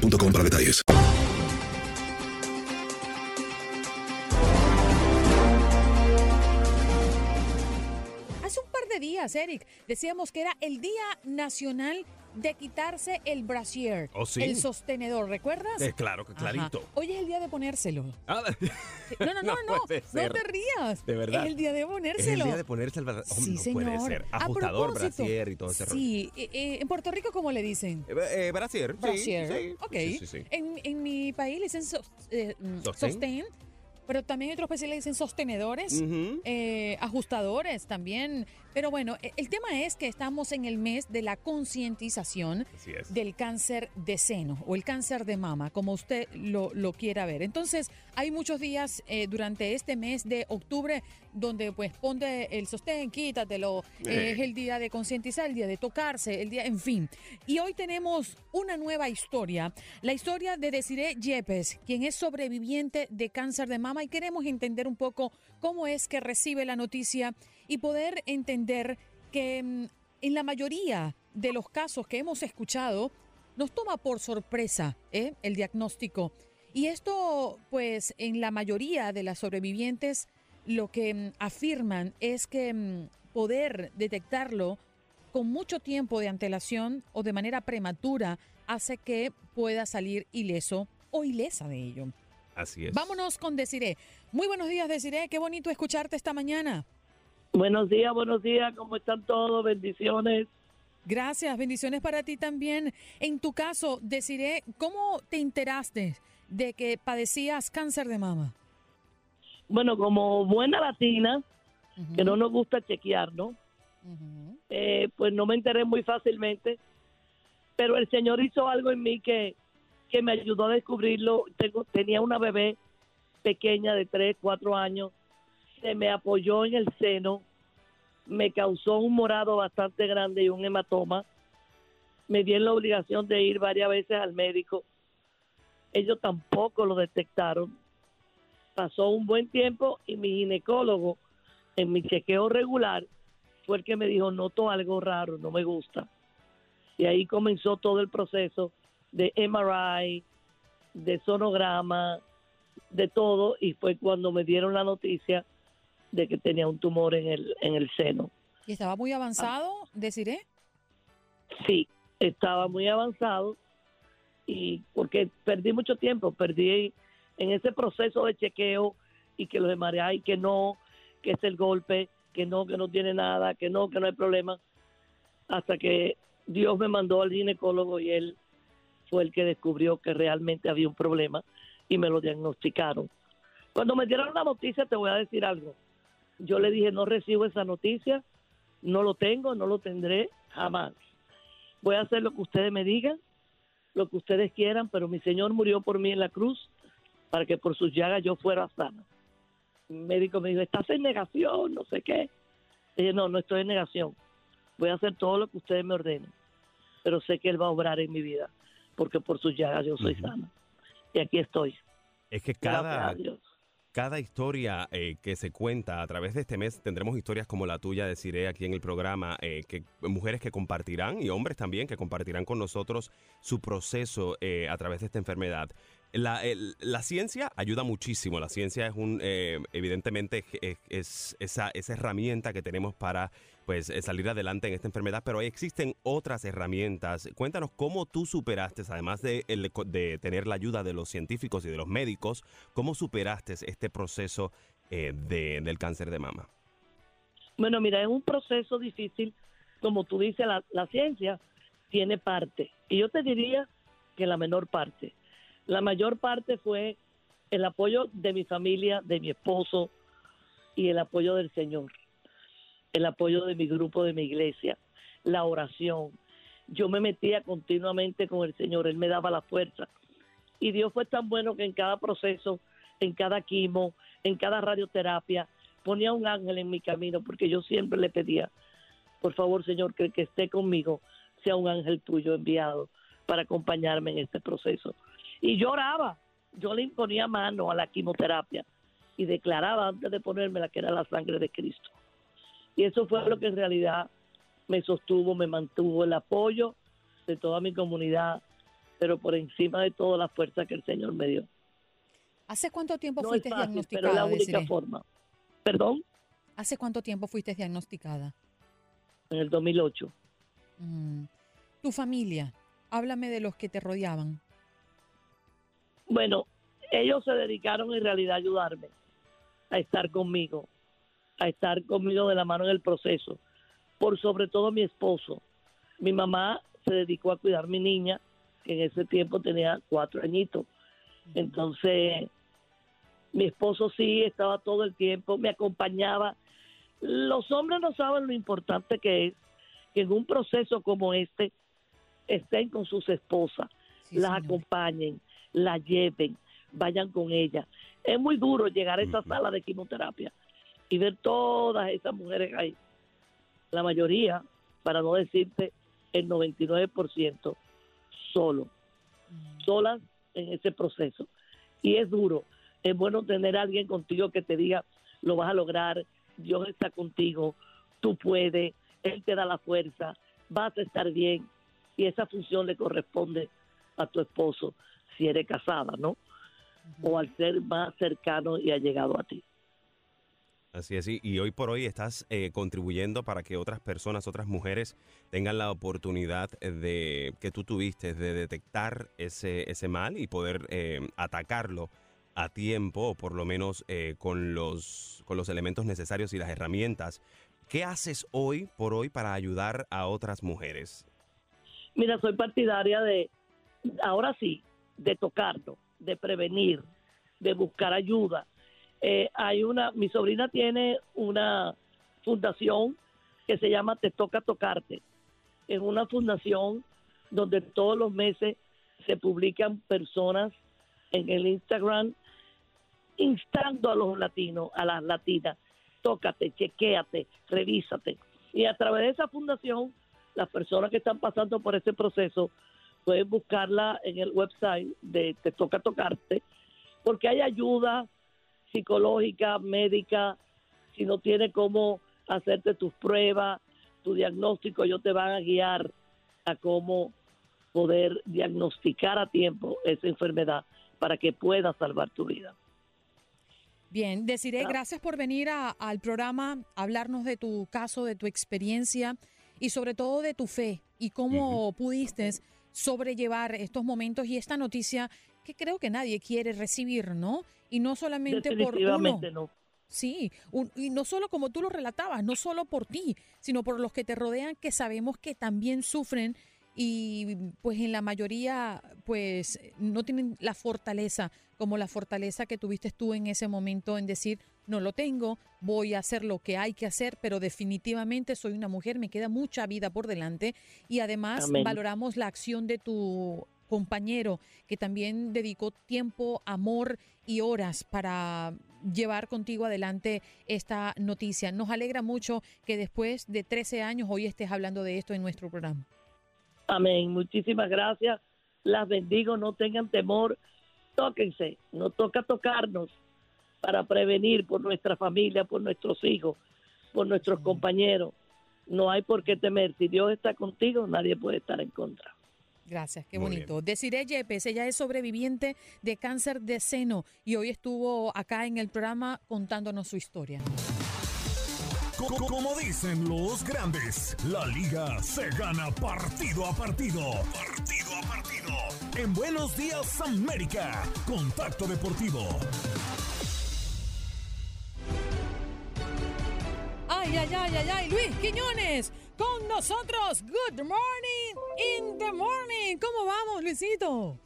boostmobile.com para detalles. Hace un par de días, Eric, decíamos que era el Día Nacional de quitarse el brasier, Oh, sí. el sostenedor, ¿recuerdas? Eh, claro, Ajá. clarito. Hoy es el día de ponérselo. Ah, No, no, no, no, no te rías. De verdad. Es el día de Es ponérselo. el día de ponerse el bra- Oh, Sí, no señor. puede ser. Ajustador, brasier y todo ese rollo. Sí, eh, eh, en Puerto Rico, ¿cómo le dicen? Eh, eh, brasier, sí, Brasier. sí. Ok. Sí, sí, sí. En, en mi país le dicen eh, mm, ¿Sostén? sostén, pero también en otros países le dicen sostenedores, eh, ajustadores también. Pero bueno, eh, el tema es que estamos en el mes de la concientización del cáncer de seno o el cáncer de mama, como usted lo, lo quiera ver. Entonces, hay muchos días eh, durante este mes de octubre donde pues ponte el sostén, quítatelo, Eh. es el día de concientizar, el día de tocarse, el día, en fin. Y hoy tenemos una nueva historia, la historia de Desiree Yepes, quien es sobreviviente de cáncer de mama y queremos entender un poco cómo es que recibe la noticia y poder entender que mm, en la mayoría de los casos que hemos escuchado, nos toma por sorpresa ¿eh? el diagnóstico. Y esto, pues, en la mayoría de las sobrevivientes, lo que mm, afirman es que mm, poder detectarlo con mucho tiempo de antelación o de manera prematura hace que pueda salir ileso o ilesa de ello. Así es. Vámonos con Desiree. Muy buenos días, Desiree. Qué bonito escucharte esta mañana. Buenos días, buenos días, ¿cómo están todos? Bendiciones. Gracias, bendiciones para ti también. En tu caso, Desiree, ¿cómo te enteraste de que padecías cáncer de mama? Bueno, como buena latina, que no nos gusta chequear, ¿no? Eh, pues no me enteré muy fácilmente, pero el Señor hizo algo en mí que, que me ayudó a descubrirlo. Tengo, tenía una bebé pequeña de 3, 4 años, se me apoyó en el seno, me causó un morado bastante grande y un hematoma. Me di en la obligación de ir varias veces al médico. Ellos tampoco lo detectaron. Pasó un buen tiempo y mi ginecólogo, en mi chequeo regular, fue el que me dijo, noto algo raro, no me gusta. Y ahí comenzó todo el proceso de MRI, de sonograma, de todo, y fue cuando me dieron la noticia de que tenía un tumor en el, en el seno. ¿Y estaba muy avanzado, Desiree? Sí, estaba muy avanzado y porque perdí mucho tiempo, perdí en ese proceso de chequeo y que los MRI, que no, que es el golpe, que no, que no tiene nada, que no, que no hay problema, hasta que Dios me mandó al ginecólogo y él fue el que descubrió que realmente había un problema y me lo diagnosticaron. Cuando me dieron la noticia, te voy a decir algo. Yo le dije, no recibo esa noticia, no lo tengo, no lo tendré jamás. Voy a hacer lo que ustedes me digan, lo que ustedes quieran, pero mi Señor murió por mí en la cruz para que por sus llagas yo fuera sana. El médico me dijo, estás en negación, no sé qué. dije, no, no estoy en negación. Voy a hacer todo lo que ustedes me ordenen, pero sé que Él va a obrar en mi vida, porque por sus llagas yo soy sana. Y aquí estoy. Es que Gracias cada, a Dios. Cada historia eh, que se cuenta a través de este mes tendremos historias como la tuya, deciré aquí en el programa, eh, que mujeres que compartirán y hombres también que compartirán con nosotros su proceso eh, a través de esta enfermedad. La, la ciencia ayuda muchísimo. La ciencia es un, evidentemente, es esa, esa herramienta que tenemos para pues eh, salir adelante en esta enfermedad, pero existen otras herramientas. Cuéntanos cómo tú superaste, además de, de tener la ayuda de los científicos y de los médicos, cómo superaste este proceso eh, de- del cáncer de mama. Bueno, mira, es un proceso difícil, como tú dices, la, la ciencia tiene parte. Y yo te diría que la menor parte. La mayor parte fue el apoyo de mi familia, de mi esposo y el apoyo del Señor. El apoyo de mi grupo, de mi iglesia, la oración. Yo me metía continuamente con el Señor, Él me daba la fuerza. Y Dios fue tan bueno que en cada proceso, en cada quimo, en cada radioterapia, ponía un ángel en mi camino, porque yo siempre le pedía, por favor, Señor, que el que esté conmigo sea un ángel tuyo enviado para acompañarme en este proceso. Y lloraba, yo le imponía mano a la quimioterapia y declaraba antes de ponérmela que era la sangre de Cristo. Y eso fue lo que en realidad me sostuvo, me mantuvo el apoyo de toda mi comunidad, pero por encima de todo la fuerza que el Señor me dio. ¿Hace cuánto tiempo No fuiste fácil, diagnosticada? pero la única forma. ¿Perdón? ¿Hace cuánto tiempo fuiste diagnosticada? En el 2008. Mm. Tu familia, háblame de los que te rodeaban. Bueno, ellos se dedicaron en realidad a ayudarme, a estar conmigo, a estar conmigo de la mano en el proceso. Por sobre todo mi esposo. Mi mamá se dedicó a cuidar a mi niña, que en ese tiempo tenía cuatro añitos. Entonces, mi esposo sí estaba todo el tiempo, me acompañaba. Los hombres no saben lo importante que es que en un proceso como este estén con sus esposas, las acompañen, la lleven, vayan con ella. Es muy duro llegar a esa sala de quimioterapia y ver todas esas mujeres ahí. La mayoría, para no decirte el 99%, solo, solas en ese proceso. Y es duro. Es bueno tener a alguien contigo que te diga, lo vas a lograr, Dios está contigo, tú puedes, Él te da la fuerza, vas a estar bien. Y esa función le corresponde a tu esposo si eres casada, ¿no? O al ser más cercano y allegado a ti. Así es, y- hoy por hoy estás eh, contribuyendo para que otras personas, otras mujeres tengan la oportunidad de que tú tuviste de detectar ese, ese mal y poder eh, atacarlo a tiempo o por lo menos eh, con, los, con los elementos necesarios y las herramientas. ¿Qué haces hoy por hoy para ayudar a otras mujeres? Mira, soy partidaria de, ahora sí, de tocarlo, de prevenir, de buscar ayuda. Eh, hay una, mi sobrina tiene una fundación que se llama Te Toca Tocarte. Es una fundación donde todos los meses se publican personas en el Instagram instando a los latinos, a las latinas, tócate, chequéate, revísate. Y a través de esa fundación, las personas que están pasando por ese proceso pueden buscarla en el website de Te Toca Tocarte, porque hay ayuda psicológica, médica, si no tienes cómo hacerte tus pruebas, tu diagnóstico, ellos te van a guiar a cómo poder diagnosticar a tiempo esa enfermedad para que puedas salvar tu vida. Bien, Desiree, gracias por venir a- al programa, hablarnos de tu caso, de tu experiencia y sobre todo de tu fe y cómo pudiste sobrellevar estos momentos y esta noticia que creo que nadie quiere recibir, ¿no? Y no solamente por uno. No. Sí, un- y no solo como tú lo relatabas, no solo por ti, sino por los que te rodean que sabemos que también sufren y pues en la mayoría pues no tienen la fortaleza como la fortaleza que tuviste tú en ese momento en decir no lo tengo, voy a hacer lo que hay que hacer, pero definitivamente soy una mujer, me queda mucha vida por delante y además Amén. valoramos la acción de tu compañero que también dedicó tiempo, amor y horas para llevar contigo adelante esta noticia. Nos alegra mucho que después de 13 años hoy estés hablando de esto en nuestro programa. Amén. Muchísimas gracias. Las bendigo. No tengan temor. Tóquense. No toca tocarnos para prevenir por nuestra familia, por nuestros hijos, por nuestros compañeros. No hay por qué temer. Si Dios está contigo, nadie puede estar en contra. Gracias, qué Muy bonito. Desiree Yepes, ella es sobreviviente de cáncer de seno y hoy estuvo acá en el programa contándonos su historia. Co- co- Como dicen los grandes, la liga se gana partido a partido. Partido a partido. En Buenos Días América, Contacto Deportivo. Ay, ay, ay, ay, ay, Luis Quiñones, con nosotros. Good morning in the morning. ¿Cómo vamos, Luisito?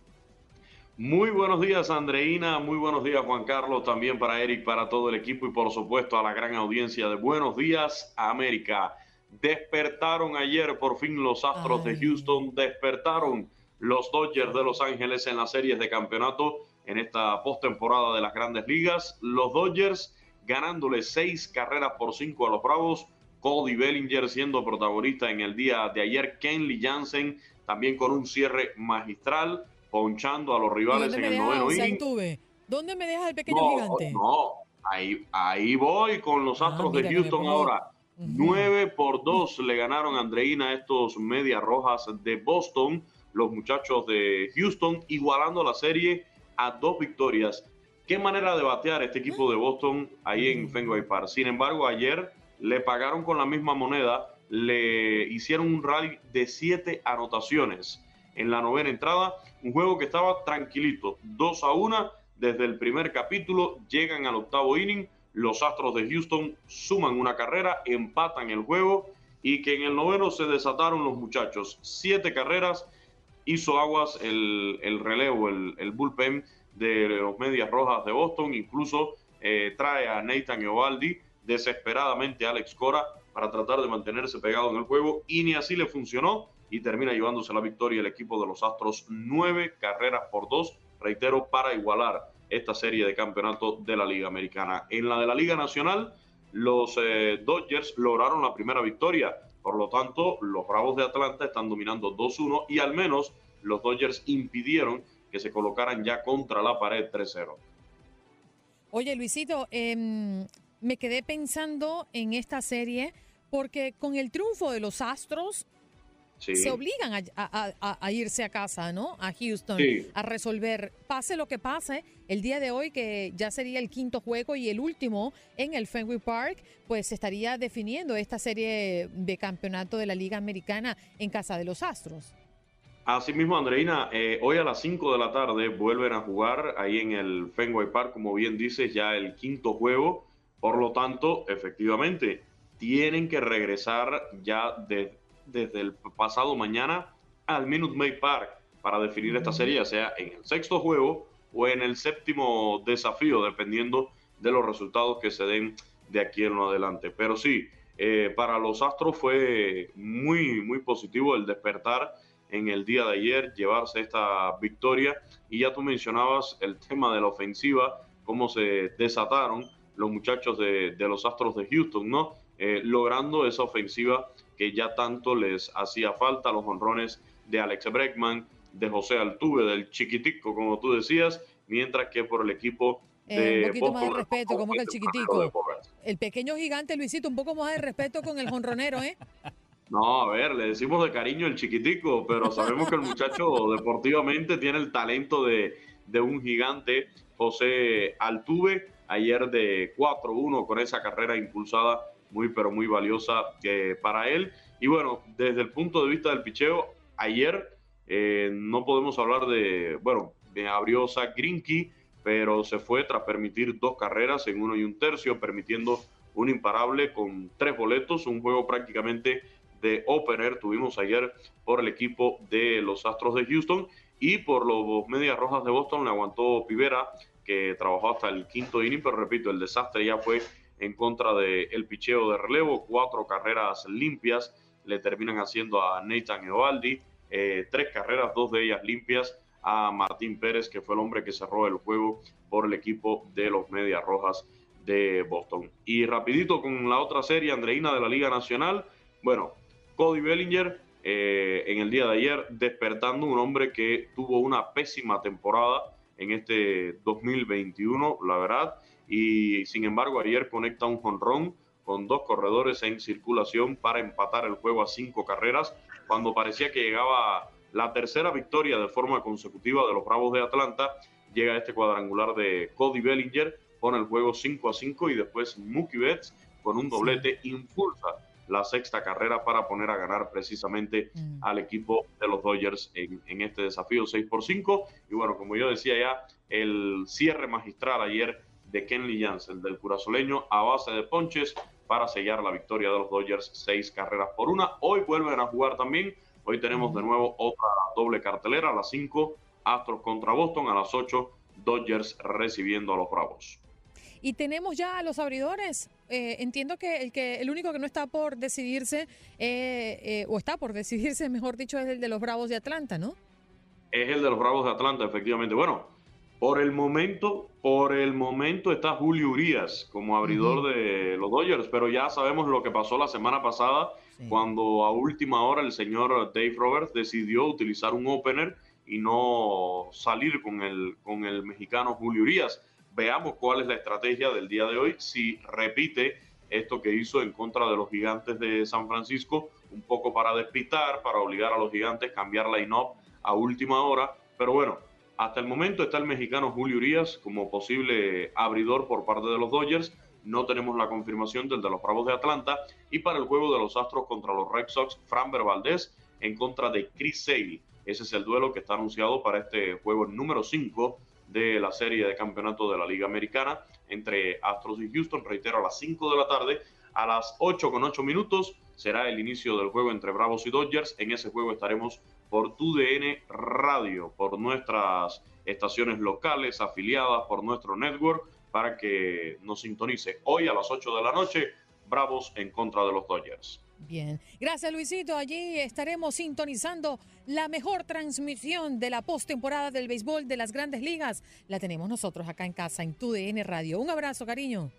Muy buenos días, Andreina. Muy buenos días, Juan Carlos. También para Eric, para todo el equipo y por supuesto a la gran audiencia de Buenos Días, América. Despertaron ayer por fin los Astros de Houston. Despertaron los Dodgers de Los Ángeles en las series de campeonato en esta postemporada de las grandes ligas. Los Dodgers ganándole seis carreras por cinco a los Bravos. Cody Bellinger siendo protagonista en el día de ayer. Kenley Jansen también con un cierre magistral, ponchando a los rivales ¿Dónde en el noveno o sea, inning. ¿Dónde me dejas el pequeño No, gigante? no, ahí, ahí voy con los Astros Ah, de Houston ahora. 9 por 2 le ganaron a Andreina estos Medias Rojas de Boston los muchachos de Houston, igualando la serie a dos victorias. Qué manera de batear este equipo de Boston ahí en Fenway Park. Sin embargo, ayer le pagaron con la misma moneda, le hicieron un rally de siete anotaciones en la novena entrada, un juego que estaba tranquilito, 2 a 1 desde el primer capítulo, llegan al octavo inning, los Astros de Houston suman una carrera, empatan el juego y que en el noveno se desataron los muchachos. Siete carreras, hizo aguas el, relevo, el, bullpen de los Medias Rojas de Boston, incluso eh, trae a Nathan Eovaldi, desesperadamente Alex Cora, para tratar de mantenerse pegado en el juego y ni así le funcionó y termina llevándose la victoria el equipo de los Astros, nueve carreras por dos, reitero, para igualar esta serie de campeonato de la Liga Americana. En la de la Liga Nacional, los eh, Dodgers lograron la primera victoria, por lo tanto, los Bravos de Atlanta están dominando 2-1 y al menos los Dodgers impidieron que se colocaran ya contra la pared 3-0. Oye, Luisito, em, me quedé pensando en esta serie porque con el triunfo de los Astros se obligan a, irse a casa, ¿no? A Houston, a resolver, pase lo que pase, el día de hoy, que ya sería el quinto juego y el último en el Fenway Park, pues se estaría definiendo esta serie de campeonato de la Liga Americana en casa de los Astros. Asimismo, Andreina, eh, hoy a las 5 de la tarde vuelven a jugar ahí en el Fenway Park, como bien dices, ya el quinto juego. Por lo tanto, efectivamente, tienen que regresar ya de, desde el pasado mañana al Minute Maid Park para definir esta serie, ya sea en el sexto juego o en el séptimo desafío, dependiendo de los resultados que se den de aquí en adelante. Pero sí, eh, para los Astros fue muy, muy positivo el despertar en el día de ayer, llevarse esta victoria. Y ya tú mencionabas el tema de la ofensiva, cómo se desataron los muchachos de, los Astros de Houston, ¿no? Eh, logrando esa ofensiva que ya tanto les hacía falta, los honrones de Alex Breckman, de José Altuve, del chiquitico, como tú decías, mientras que por el equipo eh, de un poquito más de respeto, como que el chiquitico. El pequeño gigante, Luisito, un poco más de respeto con el jonronero, ¿eh? No, a ver, le decimos de cariño el chiquitico, pero sabemos que el muchacho deportivamente tiene el talento de, de un gigante, José Altuve, ayer de 4-1 con esa carrera impulsada muy, pero muy valiosa eh, para él. Y bueno, desde el punto de vista del picheo, ayer eh, no podemos hablar de, bueno, abrió Zach Grinky, pero se fue tras permitir dos carreras en uno y un tercio, permitiendo un imparable con tres boletos, un juego prácticamente de opener tuvimos ayer por el equipo de los Astros de Houston y por los Medias Rojas de Boston le aguantó Pivera, que trabajó hasta el quinto inning, pero repito, el desastre ya fue en contra del el picheo de relevo, cuatro carreras limpias le terminan haciendo a Nathan Eovaldi, eh, tres carreras, dos de ellas limpias a Martín Pérez, que fue el hombre que cerró el juego por el equipo de los Medias Rojas de Boston. Y rapidito con la otra serie, Andreina de la Liga Nacional, bueno, Cody Bellinger eh, en el día de ayer despertando un hombre que tuvo una pésima temporada en este 2021, la verdad, y sin embargo ayer conecta un jonrón con dos corredores en circulación para empatar el juego a cinco carreras, cuando parecía que llegaba la tercera victoria de forma consecutiva de los Bravos de Atlanta, llega este cuadrangular de Cody Bellinger, pone el juego 5 a 5 y después Mookie Betts con un doblete impulsa la sexta carrera para poner a ganar precisamente mm. al equipo de los Dodgers en, en, este desafío 6 por 5. Y bueno, como yo decía ya, el cierre magistral ayer de Kenley Jansen, del curazoleño, a base de ponches para sellar la victoria de los Dodgers, seis carreras por una. Hoy vuelven a jugar también. Hoy tenemos de nuevo otra doble cartelera a las 5, Astros contra Boston, a las 8, Dodgers recibiendo a los Bravos. Y tenemos ya a los abridores. Eh, entiendo que el que el único que no está por decidirse, eh, eh, o está por decidirse, mejor dicho, es el de los Bravos de Atlanta, ¿no? Es el de los Bravos de Atlanta, efectivamente. Bueno, por el momento, por el momento está Julio Urias como abridor de los Dodgers, pero ya sabemos lo que pasó la semana pasada cuando a última hora el señor Dave Roberts decidió utilizar un opener y no salir con el, con el mexicano Julio Urias. Veamos cuál es la estrategia del día de hoy, si repite esto que hizo en contra de los gigantes de San Francisco, un poco para despistar, para obligar a los gigantes a cambiar la INOP a última hora. Pero bueno, hasta el momento está el mexicano Julio Urias como posible abridor por parte de los Dodgers. No tenemos la confirmación del de los Bravos de Atlanta. Y para el juego de los Astros contra los Red Sox, Framber Valdez en contra de Chris Sale. Ese es el duelo que está anunciado para este juego número 5 de la serie de campeonato de la Liga Americana entre Astros y Houston. Reitero, a las 5 de la tarde, a las 8 con 8 minutos será el inicio del juego entre Bravos y Dodgers. En ese juego estaremos por TUDN Radio, por nuestras estaciones locales afiliadas, por nuestro network, para que nos sintonice hoy a las 8 de la noche, Bravos en contra de los Dodgers. Bien, gracias Luisito. Allí estaremos sintonizando la mejor transmisión de la postemporada del béisbol de las grandes ligas. La tenemos nosotros acá en casa, en TUDN Radio. Un abrazo, cariño.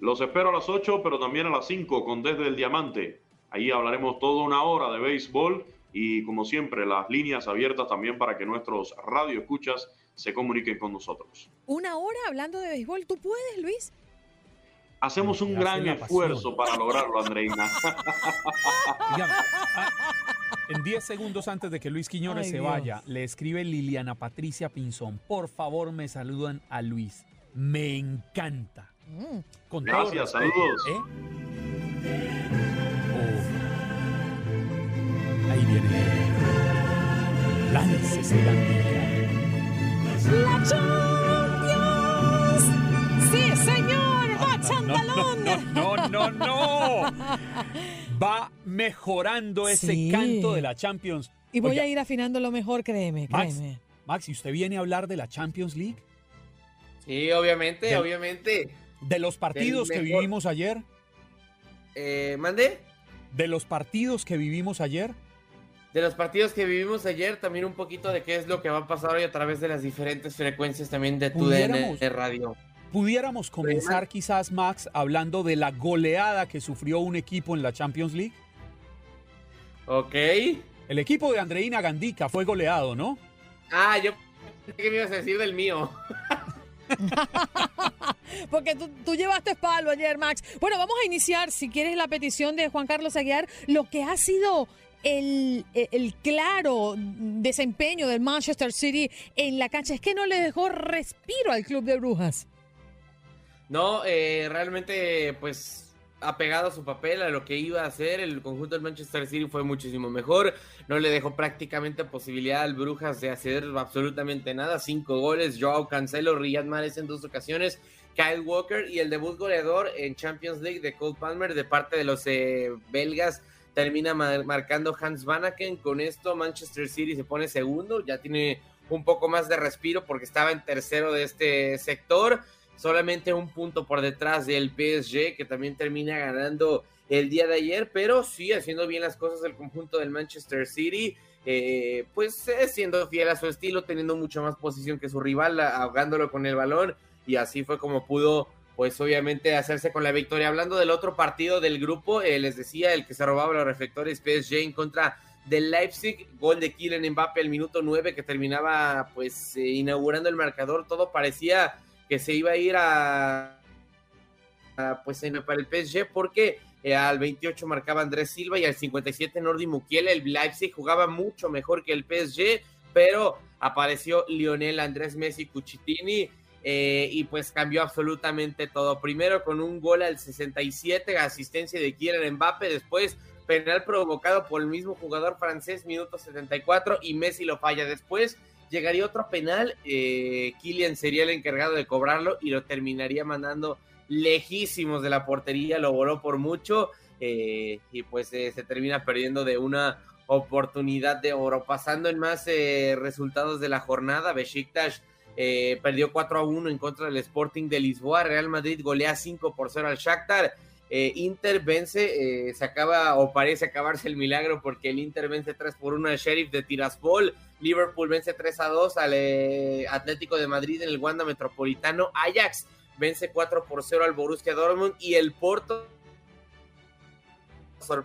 Los espero a las 8, pero también a las 5 con Desde el Diamante. Ahí hablaremos toda una hora de béisbol y como siempre las líneas abiertas también para que nuestros radioescuchas se comuniquen con nosotros. Una hora hablando de béisbol, ¿tú puedes, Luis? Hacemos un gran esfuerzo para lograrlo, Andreina. Ah, en 10 segundos antes de que Luis Quiñones Ay, se Dios. vaya, le escribe Liliana Patricia Pinzón. Por favor, me saludan a Luis. Me encanta. Mm. Con Gracias, respeto, saludos. ¿eh? Oh. Ahí viene. Láncese la Va mejorando ese Sí. canto de la Champions. Y voy Oiga, a ir afinando lo mejor, créeme, Max, créeme. Max, ¿y usted viene a hablar de la Champions League? Sí, obviamente, obviamente. De los partidos que vivimos ayer. Eh, ¿Mande? De los partidos que vivimos ayer. De los partidos que vivimos ayer, también un poquito de qué es lo que va a pasar hoy a través de las diferentes frecuencias también de tu DN Radio. Pudiéramos comenzar quizás, Max, hablando de la goleada que sufrió un equipo en la Champions League. Ok. El equipo de Andreina Gandica fue goleado, ¿no? Ah, yo pensé que me ibas a decir del mío. Porque tú, tú llevaste palo ayer, Max. Bueno, vamos a iniciar, si quieres, la petición de Juan Carlos Aguiar, lo que ha sido el, el- el claro desempeño del Manchester City en la cancha. Es que no le dejó respiro al Club de Brujas. No, eh, realmente, pues, apegado a su papel, a lo que iba a hacer, el conjunto del Manchester City fue muchísimo mejor. No le dejó prácticamente posibilidad al Brujas de hacer absolutamente nada. Cinco goles, Joao Cancelo, Riyad Mahrez en dos ocasiones, Kyle Walker y el debut goleador en Champions League de Cole Palmer de parte de los eh, belgas. Termina mar- marcando Hans Vanaken. Con esto, Manchester City se pone segundo. Ya tiene un poco más de respiro porque estaba en tercero de este sector solamente un punto por detrás del PSG, que también termina ganando el día de ayer, pero sí haciendo bien las cosas el conjunto del Manchester City, eh, pues eh, siendo fiel a su estilo, teniendo mucho más posición que su rival, ahogándolo con el balón, y así fue como pudo, pues obviamente hacerse con la victoria. Hablando del otro partido del grupo, eh, les decía, el que se robaba los reflectores PSG en contra del Leipzig, gol de Kylian Mbappe al minuto 9 que terminaba pues eh, inaugurando el marcador, todo parecía que se iba a ir a, a, pues para el PSG porque eh, al 28 marcaba Andrés Silva y al 57 Nordi Mukiele, el Leipzig jugaba mucho mejor que el PSG, pero apareció Lionel Andrés Messi Cucitini eh, y pues cambió absolutamente todo. Primero con un gol al 67, asistencia de Kylian Mbappe, después penal provocado por el mismo jugador francés, minuto 74, y Messi lo falla. Después llegaría otro penal, eh, Kylian sería el encargado de cobrarlo y lo terminaría mandando lejísimos de la portería, lo voló por mucho eh, y pues eh, se termina perdiendo de una oportunidad de oro. Pasando en más eh, resultados de la jornada, Besiktas eh, perdió 4 a 1 en contra del Sporting de Lisboa, Real Madrid golea 5 por 0 al Shakhtar, Inter vence, se acaba o parece acabarse el milagro porque el Inter vence 3 por 1 al Sheriff de Tiraspol, Liverpool vence 3 a 2 al eh, Atlético de Madrid en el Wanda Metropolitano, Ajax vence 4 por 0 al Borussia Dortmund y el Porto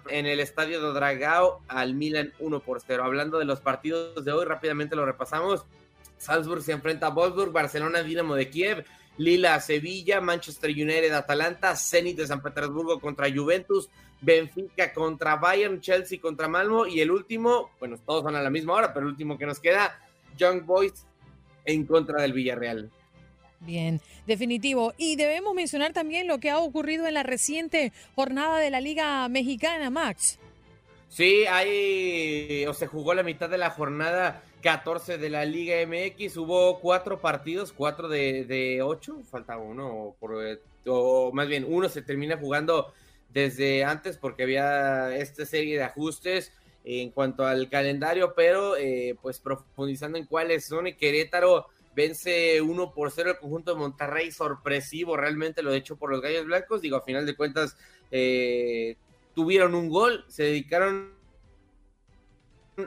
en el estadio de Dragao al Milan 1 por 0. Hablando de los partidos de hoy, rápidamente lo repasamos. Salzburg se enfrenta a Wolfsburg, Barcelona Dinamo de Kiev, Lila Sevilla, Manchester United Atalanta, Zenit de San Petersburgo contra Juventus, Benfica contra Bayern, Chelsea contra Malmo y el último, bueno, todos van a la misma hora, pero el último que nos queda, Young Boys en contra del Villarreal. Bien, definitivo. Y debemos mencionar también lo que ha ocurrido en la reciente jornada de la Liga Mexicana, Max. Sí, hay, o se jugó la mitad de la jornada 14 de la Liga MX. Hubo cuatro partidos, cuatro de, de ocho, falta uno, por, o más bien uno se termina jugando desde antes porque había esta serie de ajustes en cuanto al calendario, pero eh, pues profundizando en cuáles son, Querétaro vence 1 por 0 el conjunto de Monterrey, sorpresivo realmente lo hecho por los Gallos Blancos, digo, a final de cuentas eh, tuvieron un gol, se dedicaron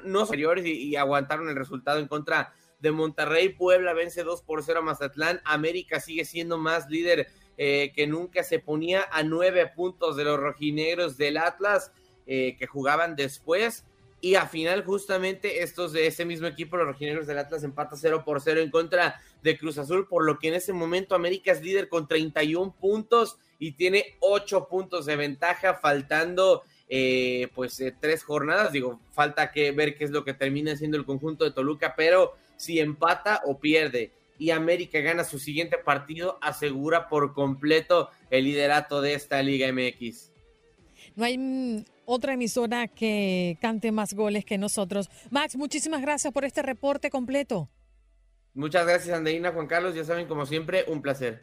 no superiores y, y, aguantaron el resultado en contra de Monterrey, Puebla vence 2 por 0 a Mazatlán, América sigue siendo más líder eh, que nunca se ponía a nueve puntos de los rojinegros del Atlas eh, que jugaban después. Y a final, justamente, estos de ese mismo equipo, los rojinegros del Atlas, empata 0 por 0 en contra de Cruz Azul, por lo que en ese momento América es líder con 31 puntos y tiene 8 puntos de ventaja, faltando eh, pues tres jornadas. Digo, falta que ver qué es lo que termina siendo el conjunto de Toluca, pero si empata o pierde y América gana su siguiente partido, asegura por completo el liderato de esta Liga MX. No hay mm, otra emisora que cante más goles que nosotros. Max, muchísimas gracias por este reporte completo. Muchas gracias, Andreina, Juan Carlos. Ya saben, como siempre, un placer.